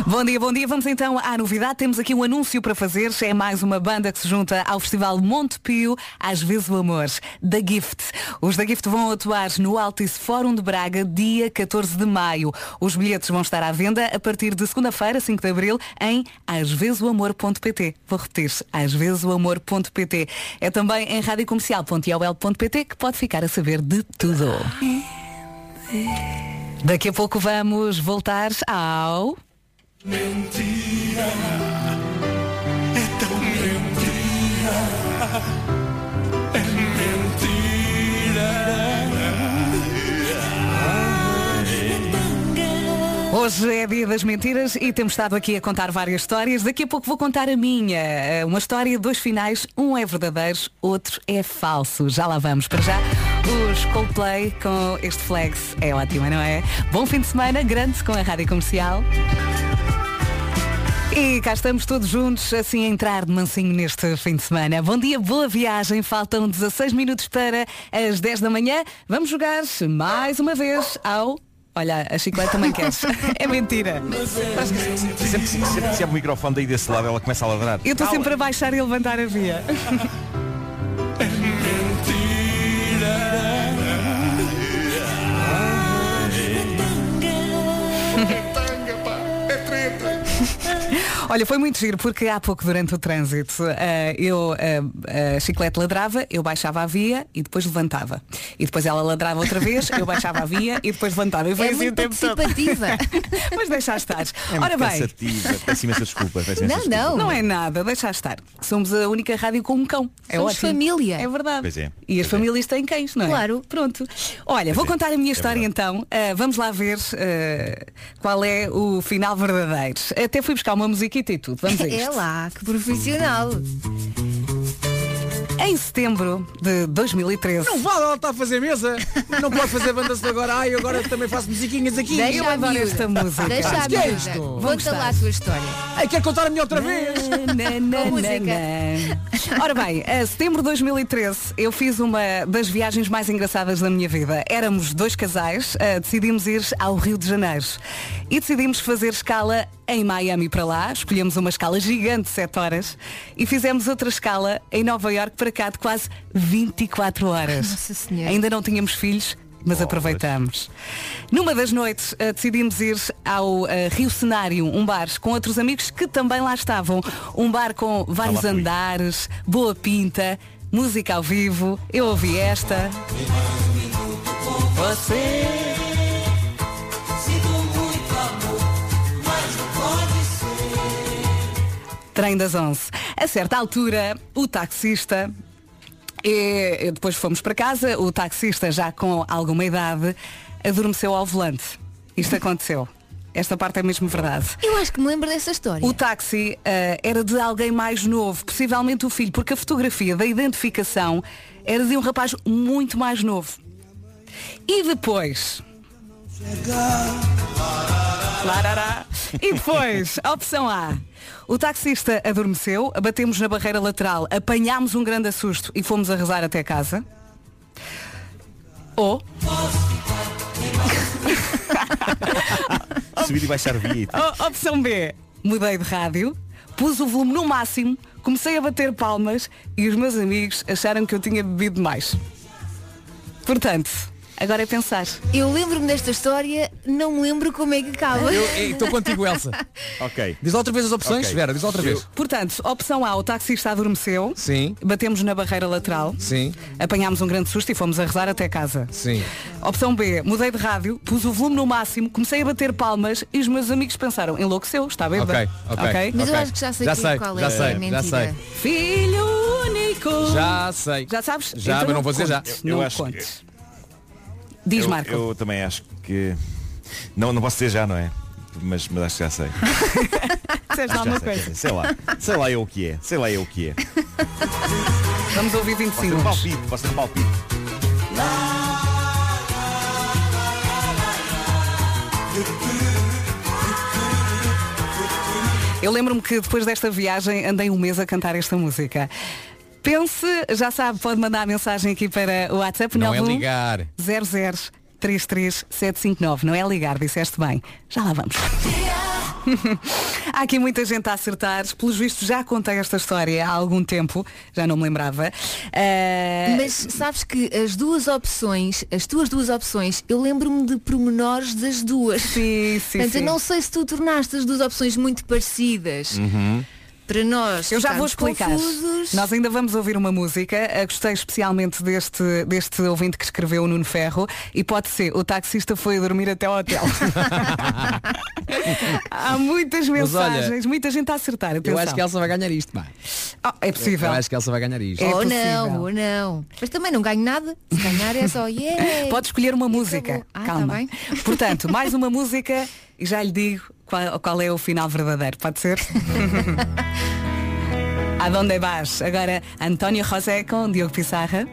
Bom dia, bom dia. Vamos então à novidade. Temos aqui um anúncio para fazer. É mais uma banda que se junta ao Festival Montepio, às vezes o amor, da Gift. Os da Gift vão atuar no Altice Fórum de Braga, dia 14 de maio. Os bilhetes vão estar à venda a partir de segunda-feira, 5 de abril, em àsvezesoamor.pt. Vou repetir, àsvezesoamor.pt. É também em radiocomercial.iol.pt que pode ficar a saber de tudo. Daqui a pouco vamos voltar ao. Mentira, Hoje é dia das mentiras e temos estado aqui a contar várias histórias. Daqui a pouco vou contar a minha. Eh, Uma história, dois finais, um é verdadeiro, outro é falso. Já lá vamos. Para já, os Coldplay com este flex. É ótimo, não é? Bom fim de semana, grande com a Rádio Comercial. E cá estamos todos juntos, assim a entrar de mansinho neste fim de semana. Bom dia, boa viagem. Faltam 16 minutos para as 10 da manhã. Vamos jogar mais uma vez ao. Olha, a chiclete também queres. É mentira. Sempre, sempre, sempre que se abre o microfone daí desse lado, ela começa a ladrar. Eu estou sempre a baixar e levantar a via. Olha, foi muito giro porque há pouco durante o trânsito eh, eu eh, a chiclete ladrava, eu baixava a via e depois levantava. E depois ela ladrava outra vez, eu baixava a via e depois levantava. E foi É assim muito o tempo todo. Mas deixa estar. É Ora bem. cansativa. Peço imensa desculpa. peço imensa Não, desculpa. não. Não é nada, deixa estar. Somos a única rádio com um cão. É Somos ótimo. família. É verdade. Pois é. E as famílias têm cães, não é? Claro. Pronto. Olha, vou é. contar a minha É história então. Ah, vamos lá ver ah, qual é o final verdadeiro. Até fui buscar uma e tudo. Vamos a isto. É lá, que profissional. Em setembro de 2013. Não vale, ela está a fazer mesa. Não pode fazer banda agora. Ai, agora também faço musiquinhas aqui. Deixa eu a adoro esta música. Deixa a Que é isto? Vou Conta lá a tua história. Ai, quer contar a minha outra vez? Na, na, música. na, na. Ora bem, a setembro de 2013 eu fiz uma das viagens mais engraçadas da minha vida. Éramos dois casais, ah, decidimos ir ao Rio de Janeiro e decidimos fazer escala em Miami para lá. Escolhemos uma escala gigante de 7 horas e fizemos outra escala em Nova York para cá de quase 24 horas. Nossa Senhora. Ainda não tínhamos filhos. Mas aproveitamos. Numa das noites ah, decidimos ir ao ah, Rio Cenário, um bar com outros amigos que também lá estavam. Um bar com vários fui. andares, boa pinta, música ao vivo. Eu ouvi esta. Você. Trem das 11. A certa altura, o taxista, e depois fomos para casa, o taxista já com alguma idade, adormeceu ao volante. Isto aconteceu. Esta parte é mesmo verdade. Eu acho que me lembro dessa história. O táxi eh, era de alguém mais novo, possivelmente o filho, porque a fotografia da identificação era de um rapaz muito mais novo. E depois. Larará. E depois, opção A. O taxista adormeceu, batemos na barreira lateral, apanhámos um grande assusto e fomos a rezar até casa. Ou. Subir e baixar via. Opção B. Mudei de rádio, pus o volume no máximo, comecei a bater palmas e os meus amigos acharam que eu tinha bebido mais. Portanto, agora é pensar. Eu lembro-me desta história, não me lembro como é que acaba. Estou contigo, Elsa. Ok. Diz outra vez as opções, Ok. Vera, diz outra vez. Portanto, opção A, o taxista adormeceu. Sim. Batemos na barreira lateral. Sim. Apanhámos um grande susto e fomos a rezar até casa. Sim. Opção B, mudei de rádio, pus o volume no máximo, comecei a bater palmas e os meus amigos pensaram, enlouqueceu, está bem? Ok, ok. Mas eu acho que já sei, Já que- sei, qual é já a sei, já mentira. sei. Filho único. Já sei. Já sabes? Já, Então mas não vou dizer já. Eu não acho contes. Diz, eu, Marco. Eu também acho que. Não, não posso dizer já, não é? Mas, mas acho que já sei. Disseste Já alguma sei, coisa? Sei lá. Sei lá eu o que é. Sei lá eu o que é. Vamos ouvir 20 Posso ter um segundos. palpite, posso ter um palpite. Eu lembro-me que depois desta viagem andei um mês a cantar esta música. Pense, já sabe, pode mandar a mensagem aqui para o WhatsApp Não é 91 ligar. 0033759. Não é ligar, disseste bem. Já lá vamos. há aqui muita gente a acertar. Pelos vistos já contei esta história há algum tempo. Já não me lembrava. Eh, Mas sabes que as duas opções, as tuas duas opções, eu lembro-me de pormenores das duas. Sim, sim, Portanto, sim. eu não sei se tu tornaste as duas opções muito parecidas. Para nós. Eu já vou explicar. confusos. Nós ainda vamos ouvir uma música. Gostei especialmente deste, deste ouvinte que escreveu o Nuno Ferro. E pode ser, o taxista foi dormir até ao hotel. Há muitas Mas olha, mensagens, muita gente a acertar. Eu Atenção. acho que a Elsa vai ganhar isto. Ah, é possível. Eu acho que a Elsa vai ganhar isto. É ou possível. não, ou não. Mas também não ganho nada. Se ganhar é só yeah. Pode escolher uma música. Ah, Calma. tá bem. Portanto, mais uma música e já lhe digo qual, qual é o final verdadeiro. Pode ser? Aonde vas? Agora, António José com Diogo Pissarra.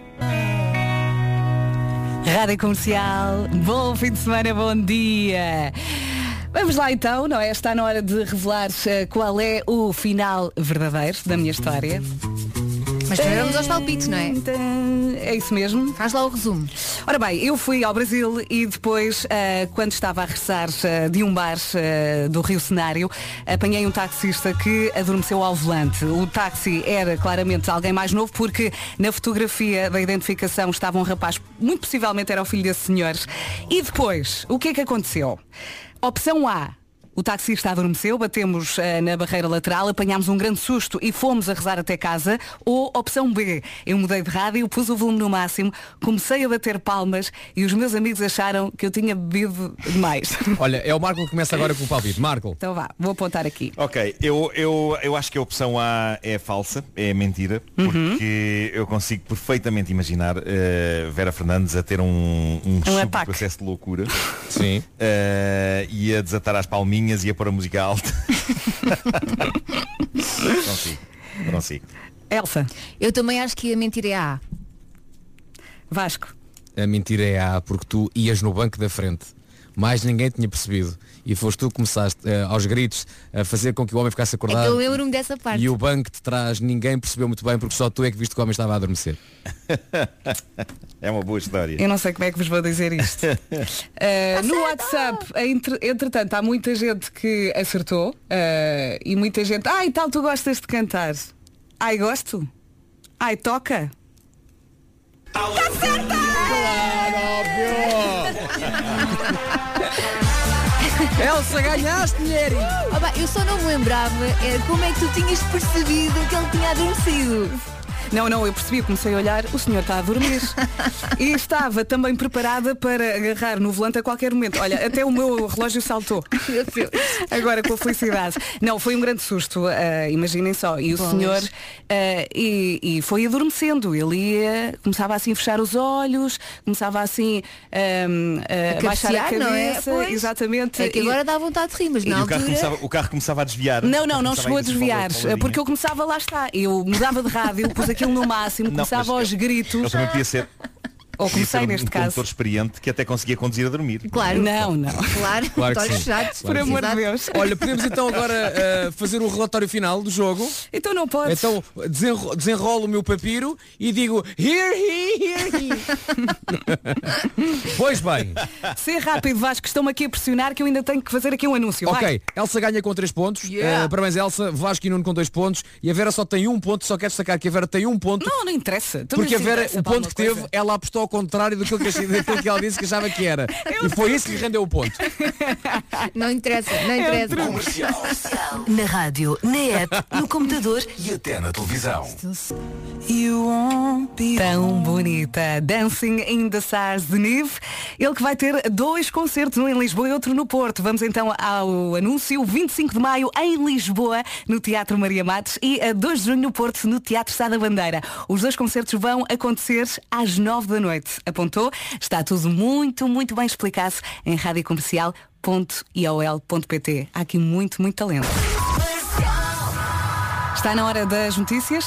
Rádio Comercial, bom fim de semana, bom dia. Vamos lá então, não é? Está na hora de revelar eh, qual é o final verdadeiro da minha história. Mas primeiro vamos aos palpites, não é? É isso mesmo. Faz lá o resumo. Ora bem, eu fui ao Brasil e depois, ah, quando estava a regressar ah, de um bar ah, do Rio Cenário, apanhei um taxista que adormeceu ao volante. O táxi era claramente alguém mais novo porque na fotografia da identificação estava um rapaz, muito possivelmente era o filho desse senhor. E depois, o que é que aconteceu? Opção A. O taxista adormeceu, batemos eh, na barreira lateral, apanhámos um grande susto e fomos a rezar até casa. Ou opção B, eu mudei de rádio, pus o volume no máximo, comecei a bater palmas e os meus amigos acharam que eu tinha bebido demais. Olha, é o Marco que começa agora com o palpite. Marco. então vá, vou apontar aqui. Ok, eu, eu, eu acho que a opção A é falsa, é mentira, porque eu consigo perfeitamente imaginar eh, Vera Fernandes a ter um, um, super ataque. processo de loucura Sim. eh, e a desatar as palminhas e a pôr a música alta. consigo, consigo. Elsa, Eu também acho que a mentira é A. Vasco. A mentira é A, porque tu ias no banco da frente. Mais ninguém tinha percebido. E foste tu que começaste eh, aos gritos a fazer com que o homem ficasse É que acordado. eu lembro-me dessa parte. E o banco de trás ninguém percebeu muito bem porque só tu é que viste que o homem estava a adormecer. É uma boa história. Eu não sei como é que vos vou dizer isto. Uh, no WhatsApp, entre- entretanto, há muita gente que acertou uh, e muita gente, ai tal, tu gostas de cantar. Ai, gosto. Ai, toca. Elsa, ganhaste, mulher! Ah, pá, eu só não me lembrava era como é que tu tinhas percebido que ele tinha adormecido. Não, não, eu percebi, comecei a olhar, o senhor está a dormir. e estava também preparada para agarrar no volante a qualquer momento. Olha, até o meu relógio saltou. Agora com a felicidade. Não, foi um grande susto, ah, imaginem só. E o Pois. senhor ah, e, e foi adormecendo. Ele ia, começava assim a fechar os olhos, começava assim ahm, a, A baixar a não é? cabeça. Pois. Exatamente. É que E- agora dá vontade de rir, mas E na o carro, começava, o carro começava a desviar. Não, não, não chegou a desviar, porque eu começava, lá está, eu mudava de rádio, pus aquilo no máximo, Não, começava aos gritos. Ele também podia ser. Ou comecei um, neste um caso. condutor experiente que até conseguia conduzir a dormir. Claro. Não, não. Claro, Claro olhos fechados. Claro que sim. Exato. Deus. Olha, podemos então agora eh, fazer o relatório final do jogo. Então não podes. Então desenro desenrolo o meu papiro e digo here, he, here, he. pois bem. Ser rápido, Vasco, estão-me aqui a pressionar que eu ainda tenho que fazer aqui um anúncio. Vai. Ok, Elsa ganha com 3 pontos. Yeah. Eh, parabéns Elsa, Vasco e Nuno com 2 pontos. E a Vera só tem um ponto, só quero destacar que a Vera tem um ponto. Não, não interessa. Porque a Vera, interessa o ponto que alguma teve, coisa. ela apostou ao contrário daquilo que, daquilo que ela disse que achava que era. E foi isso que lhe rendeu o ponto. Não interessa, É não interessa. Na rádio, na app, no computador E até na televisão. Tão bonita. Dancing in the Stars de Nive. Ele que vai ter dois concertos, um em Lisboa e outro no Porto. Vamos então ao anúncio. 25 de maio em Lisboa, no Teatro Maria Matos e a 2 de junho no Porto, no Teatro Sá da Bandeira. Os dois concertos vão acontecer às 9 da noite. Apontou? Está tudo muito, muito bem explicado em radiocomercial.iol.pt. Há aqui muito, muito talento. Está na hora das notícias.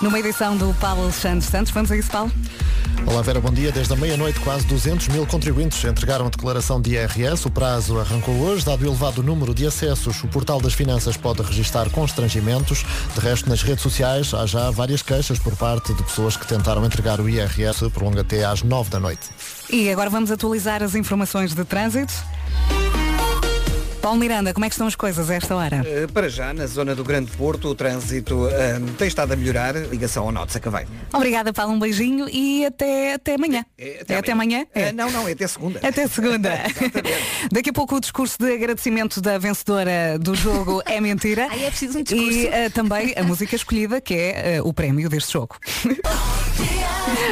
Numa edição do Paulo Alexandre Santos. Vamos a isso, Paulo? Olá Vera, bom dia. Desde a meia-noite, quase 200 mil contribuintes entregaram a declaração de IRS. O prazo arrancou hoje. Dado o elevado número de acessos, o Portal das Finanças pode registrar constrangimentos. De resto, nas redes sociais, há já várias queixas por parte de pessoas que tentaram entregar o IRS. Prolonga até às 9 da noite. E agora vamos atualizar as informações de trânsito. Paulo Miranda, como é que estão as coisas a esta hora? Eh, Para já, na zona do Grande Porto, o trânsito eh, tem estado a melhorar. Ligação ao Norte Sacavém. Obrigada, Paulo, um beijinho e até, até amanhã. É até, amanhã? Eh, não, não, é até segunda. Até segunda. Daqui a pouco o discurso de agradecimento da vencedora do jogo é mentira. Ai, é preciso um discurso. E eh, também a música escolhida, que é o prémio deste jogo.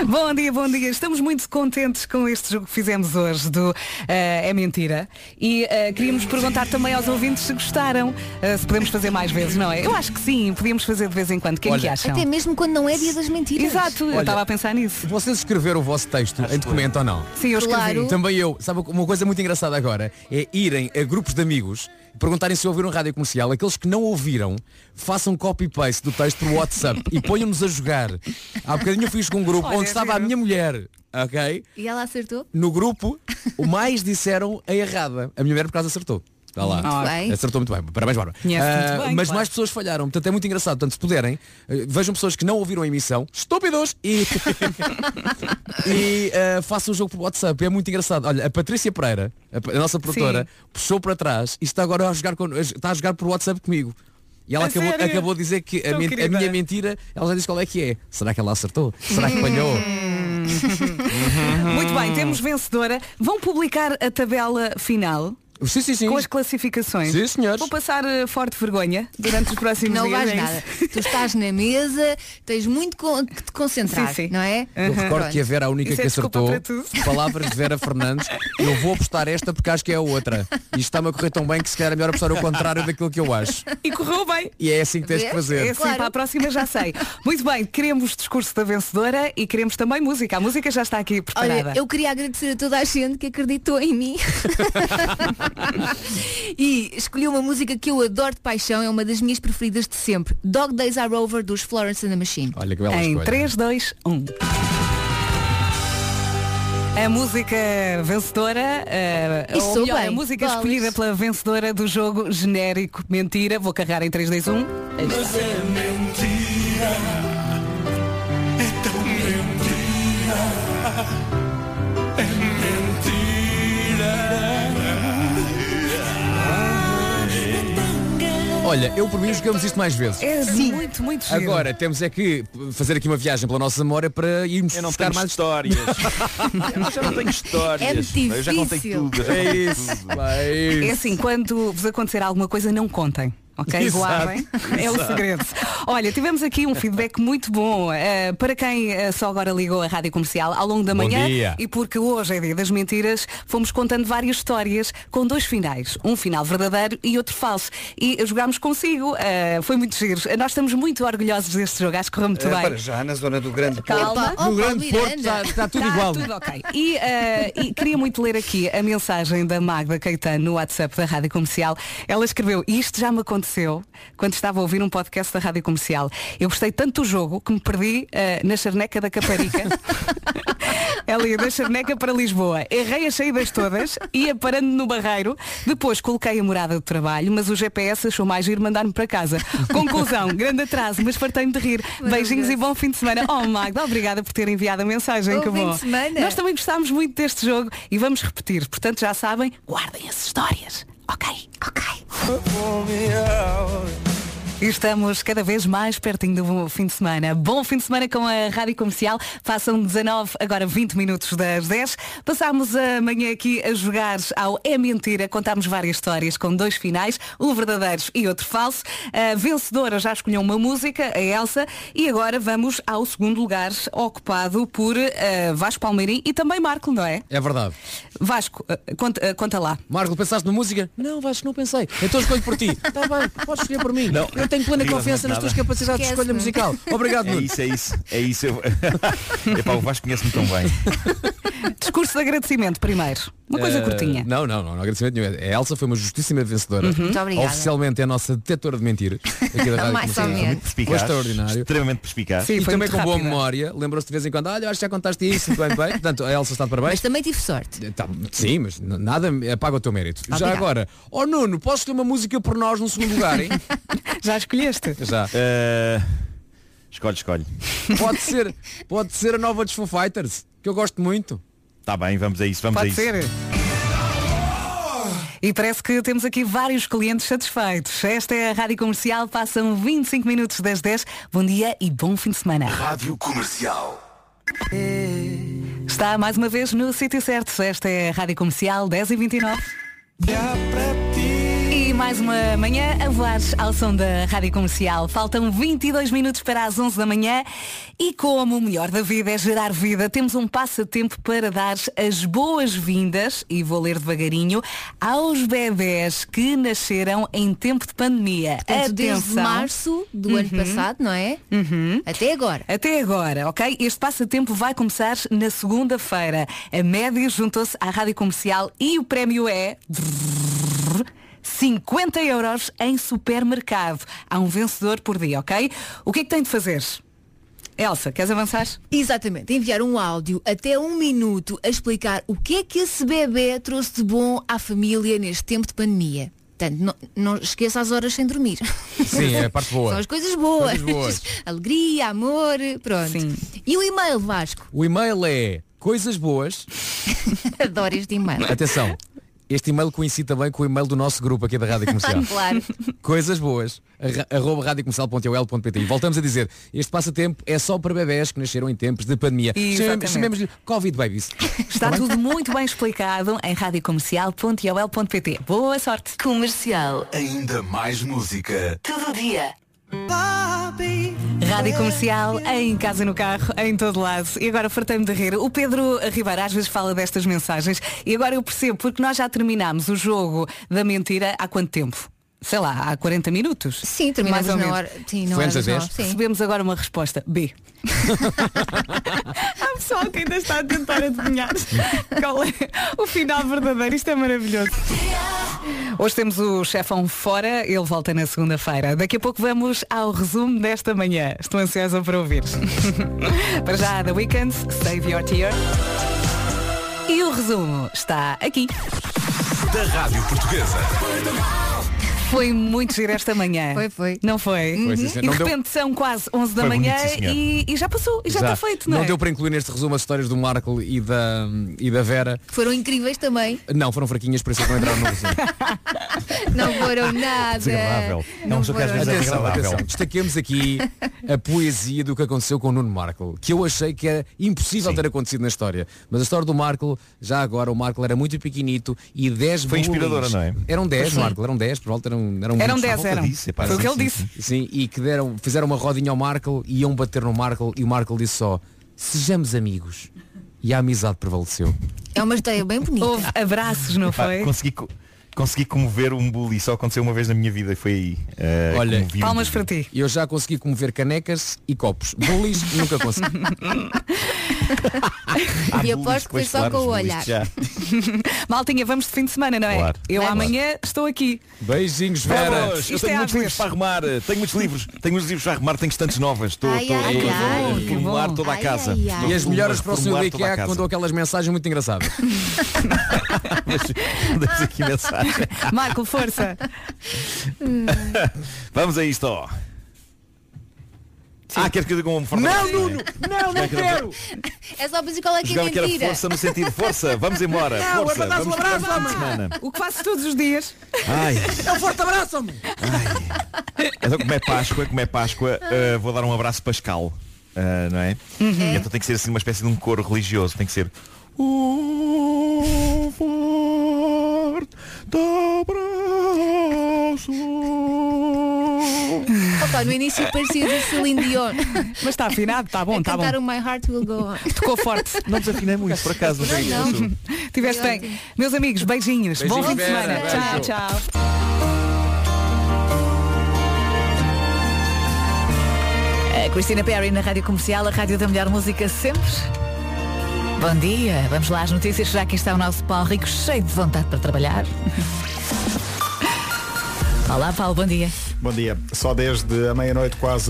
bom dia, bom dia. Estamos muito contentes com este jogo que fizemos hoje do eh, É Mentira. E eh, queríamos perguntar também aos ouvintes se gostaram, eh, se podemos fazer mais vezes, não é? Eu acho que sim, podíamos fazer de vez em quando. Quem Olha, que acham? Até mesmo quando não é dia das mentiras. Exato, eu Olha, estava a pensar nisso. Vocês escreveram o vosso texto em documento ou não? Sim, eu escrevi. Claro. Também eu. Sabe uma coisa muito engraçada agora? É irem a grupos de amigos e perguntarem se ouviram rádio comercial. Aqueles que não ouviram, façam copy-paste do texto por WhatsApp e ponham-nos a jogar. Há bocadinho eu fiz com um grupo Olha, onde estava a minha mulher. Ok? E ela acertou? No grupo, o mais disseram a errada. A minha mulher por causa acertou. Está lá. Muito bem. Acertou muito bem. Parabéns, Bárbara. Conhece muito Ah, bem, mas claro. mais pessoas falharam. Portanto, é muito engraçado. Portanto, se puderem, eh, vejam pessoas que não ouviram a emissão, estúpidos, e, e ah, façam o jogo por WhatsApp. É muito engraçado. Olha, a Patrícia Pereira, a, a nossa produtora, puxou para trás e está agora a jogar, com, está a jogar por WhatsApp comigo. E ela A acabou, sério? acabou de dizer que a, Tão men- a querida. minha mentira, ela já disse qual é que é. Será que ela acertou? Será que apanhou? Muito bem, temos vencedora. Vão publicar a tabela final. Sim, sim, sim. Com as classificações. Sim, senhores. Vou passar eh, forte vergonha durante os próximos Não dias. vais é nada. Tu estás na mesa, tens muito que te concentrar, Sim, sim. não é? Eu recordo que a Vera, a única Isso é que desculpa acertou, palavras de Vera Fernandes, eu vou apostar esta porque acho que é a outra. E está-me a correr tão bem que se calhar é melhor apostar o contrário daquilo que eu acho. E correu bem. E é assim que tens que É fazer. assim, para a próxima já sei. Muito bem, queremos discurso da vencedora e queremos também música. A música já está aqui preparada. Olha, eu queria agradecer a toda a gente que acreditou em mim. e escolhi uma música que eu adoro de paixão, é uma das minhas preferidas de sempre. Dog Days Are Over dos Florence and the Machine. Olha que bela Em escolha. 3, 2, 1. A música vencedora, Isso ou melhor, bem, a música bolas. escolhida pela vencedora do jogo genérico Mentira. Vou carregar em 3, 2, 1. Aí está. é mentira. Olha, eu por mim jogamos isto mais vezes. É muito, muito giro. Agora temos é que fazer aqui uma viagem pela nossa memória para irmos Eu não buscar tenho mais histórias. eu já não tenho histórias. É eu já contei difícil. tudo. já É contei isso. tudo. vai. É assim, quando vos acontecer alguma coisa, não contem. Ok, Exato, guardem. É o segredo. Olha, tivemos aqui um feedback muito bom eh, para quem eh, só agora ligou a rádio comercial ao longo da Bom manhã. dia. E porque hoje é dia das mentiras, fomos contando várias histórias com dois finais. Um final verdadeiro e outro falso. E jogámos consigo. eh, foi muito giro. Nós estamos muito orgulhosos deste jogo. Acho que correu muito Eh, bem. para já, na zona do Grande Calma. Porto. No Grande Porto está- está tudo igual. tudo ok. E, e queria muito ler aqui a mensagem da Magda Caetano no WhatsApp da Rádio Comercial. Ela escreveu, isto já me aconteceu quando estava a ouvir um podcast da Rádio Comercial. Eu gostei tanto do jogo que me perdi eh, na charneca da Caparica. Ela ia da charneca para Lisboa. Errei as saídas todas, ia parando no barreiro. Depois coloquei a morada do trabalho, mas o GPS achou mais ir mandar-me para casa. Conclusão, grande atraso, mas fartei-me de rir. Beijinhos e bom fim de semana. Oh Magda, obrigada por ter enviado a mensagem. Bom que fim bom. de semana. Nós também gostámos muito deste jogo e vamos repetir. Portanto, já sabem, guardem as histórias. Ok, ok. E estamos cada vez mais pertinho do fim de semana. Bom fim de semana com a Rádio Comercial. Passam 19, agora 20 minutos das 10. Passámos a manhã aqui a jogar ao É Mentira. Contámos várias histórias com dois finais, um verdadeiro e outro falso. A vencedora já escolheu uma música, a Elsa. E agora vamos ao segundo lugar, ocupado por eh, Vasco Palmeirim e também Marco, não é? É verdade. Vasco, eh, conta, eh, conta lá. Marco, pensaste na música? Não, Vasco, não pensei. Então escolho por ti. Está bem, podes escolher por mim. Não. Eu tenho plena confiança nas tuas capacidades de escolha musical. Obrigado, É Nuno. isso, é isso. É isso. Eu... Epá, o Vasco conhece-me tão bem. Discurso de agradecimento primeiro. Uma coisa Eh, curtinha. Não, não, não, não agradecimento nenhum. A Elsa foi uma justíssima vencedora. Uhum. Muito obrigada. Oficialmente é a nossa detectora de mentiras. Aqui da Rádio Mais ou menos. Foi extraordinário. Extremamente perspicaz. e foi também com boa memória. Lembrou-se de vez em quando, olha, acho que já contaste isso, muito bem, bem. Portanto, a Elsa está de parabéns. Mas também tive sorte. Tá, sim, mas nada apaga o teu mérito. Já Obrigada. agora, oh Nuno, posso ter uma música por nós no segundo lugar, hein? Já escolheste? Já. Eh, Escolhe, escolhe. Pode ser, pode ser a nova dos Foo Fighters, que eu gosto muito. Está bem, vamos a isso, vamos Pode a isso. ser. E parece que temos aqui vários clientes satisfeitos. Esta é a Rádio Comercial, passam 25 minutos das 10. Bom dia e bom fim de semana. Rádio Comercial. Está mais uma vez no sítio certo. Esta é a Rádio Comercial 10 e 29. E mais uma manhã a voar ao som da Rádio Comercial. Faltam 22 minutos para as 11 da manhã e como o melhor da vida é gerar vida, temos um passatempo para dar as boas-vindas, e vou ler devagarinho, aos bebés que nasceram em tempo de pandemia. Portanto, desde Atenção. março do ano Uhum. passado, não é? Até agora. Até agora, ok? Este passatempo vai começar na segunda-feira. A média juntou-se à rádio comercial e o prémio é 50 euros em supermercado. Há um vencedor por dia, ok? O que é que tem de fazer? Elsa, queres avançar? Exatamente, enviar um áudio até um minuto a explicar o que é que esse bebê trouxe de bom à família neste tempo de pandemia. Portanto, não, não esqueça as horas sem dormir. Sim, é a parte boa. São as coisas boas. Coisas boas. Alegria, amor, pronto. E o e-mail, Vasco? O e-mail é coisas boas. Adoro este e-mail. Atenção, este e-mail coincide também com o e-mail do nosso grupo aqui da Rádio Comercial. claro. Coisas boas, arroba radiocomercial.ol.pt E voltamos a dizer, este passatempo é só para bebés que nasceram em tempos de pandemia. Exatamente. Chamemos-lhe Covid Babies. Está tudo muito bem explicado em radiocomercial.ol.pt. Boa sorte. Comercial. Ainda mais música. Todo dia. Rádio Comercial, em casa, no carro, em todo lado. E agora fartei-me de rir. O Pedro Ribeiro às vezes fala destas mensagens e agora eu percebo, porque nós já terminámos o jogo da mentira há quanto tempo? Sei lá, há 40 minutos? Sim, terminamos Mais ou na hora- sim, na hora sim. Recebemos agora uma resposta. B. Há pessoal que ainda está a tentar adivinhar qual é o final verdadeiro. Isto é maravilhoso. Hoje temos o chefão fora, ele volta na segunda-feira. Daqui a pouco vamos ao resumo desta manhã. Estou ansiosa para ouvir. para já, The Weeknd, Save Your Tear. E o resumo está aqui. Da Rádio Portuguesa. Foi muito giro esta manhã. Foi, foi. Não foi? Foi, sim, senhor. e de Não deu- repente são quase 11 da Foi manhã bonito, sim, e, e já passou, e já, está feito, não, é? deu para incluir neste resumo as histórias do Marco e da, e da Vera. Que foram incríveis também. Não, foram fraquinhas, por isso é que não entraram no resumo. Não foram nada. Desagradável. É um Não jogo que às foram vezes é Atenção, desagradável. atenção. Destaquemos aqui a poesia do que aconteceu com o Nuno Marco, que eu achei que era impossível ter acontecido na história. Mas a história do Marco, já agora, o Marco era muito pequenito e 10 Foi bullies- inspiradora, não é? Eram 10, Sim. Marco, eram 10, por volta eram eram Eram, Eram muitos. 10, eram. Foi o que ele disse. Sim, e que deram, fizeram uma rodinha ao Markle e iam bater no Markle e o Markle disse só sejamos amigos. E a amizade prevaleceu. É uma história bem bonita. Houve abraços, não foi? consegui, co- consegui comover um bully, só aconteceu uma vez na minha vida e foi aí. eh, Olha, um Palmas para ti. Eu já consegui comover canecas e copos. Bullies nunca consegui. E aposto que foi só com o olhar. Maltinha, vamos de fim de semana, não é? Claro. Eu Vamos. amanhã estou aqui. Beijinhos, Vera. Vamos, eu tenho é muitos livros para arrumar, eh, tenho muitos livros, tenho muitos livros para arrumar, tenho estantes novas, estou Ai, estou- ai, estou ai. a bom. toda a casa. ai, ai. E as melhoras para o a IKEA que casa. mandou aquelas mensagens muito engraçadas. Damos aqui mensagem. Marco, força. Vamos a isto. ó. Ah, queres que eu diga um forte abraço? Nuno! Não, não quero! É só para dizer qual é que é Jogava que era mentira. força no sentido força, vamos embora. Não, força, é um vamos abraço, homem. semana. O que faço todos os dias. Ai, É um forte abraço, homem! então como é Páscoa, como é Páscoa, eh, vou dar um abraço pascal, eh, não é? Uhum. Então tem que ser assim uma espécie de um coro religioso, tem que ser um forte abraço. Opa, no início parecia de Celine Dion. Mas está afinado, está bom, está bom. cantar o My Heart Will Go On. Tocou forte. Não desafinei muito, por acaso. Não, não. Não. Tiveste Foi bem. ótimo. Meus amigos, beijinhos. Bom Beijinhos, fim de semana. Beijo. Tchau, tchau. A Cristina Perry na Rádio Comercial, a rádio da melhor música sempre. Bom dia, vamos lá às notícias, já que está o nosso Paulo Rico cheio de vontade para trabalhar. Olá Paulo, bom dia. Bom dia. Só desde a meia-noite quase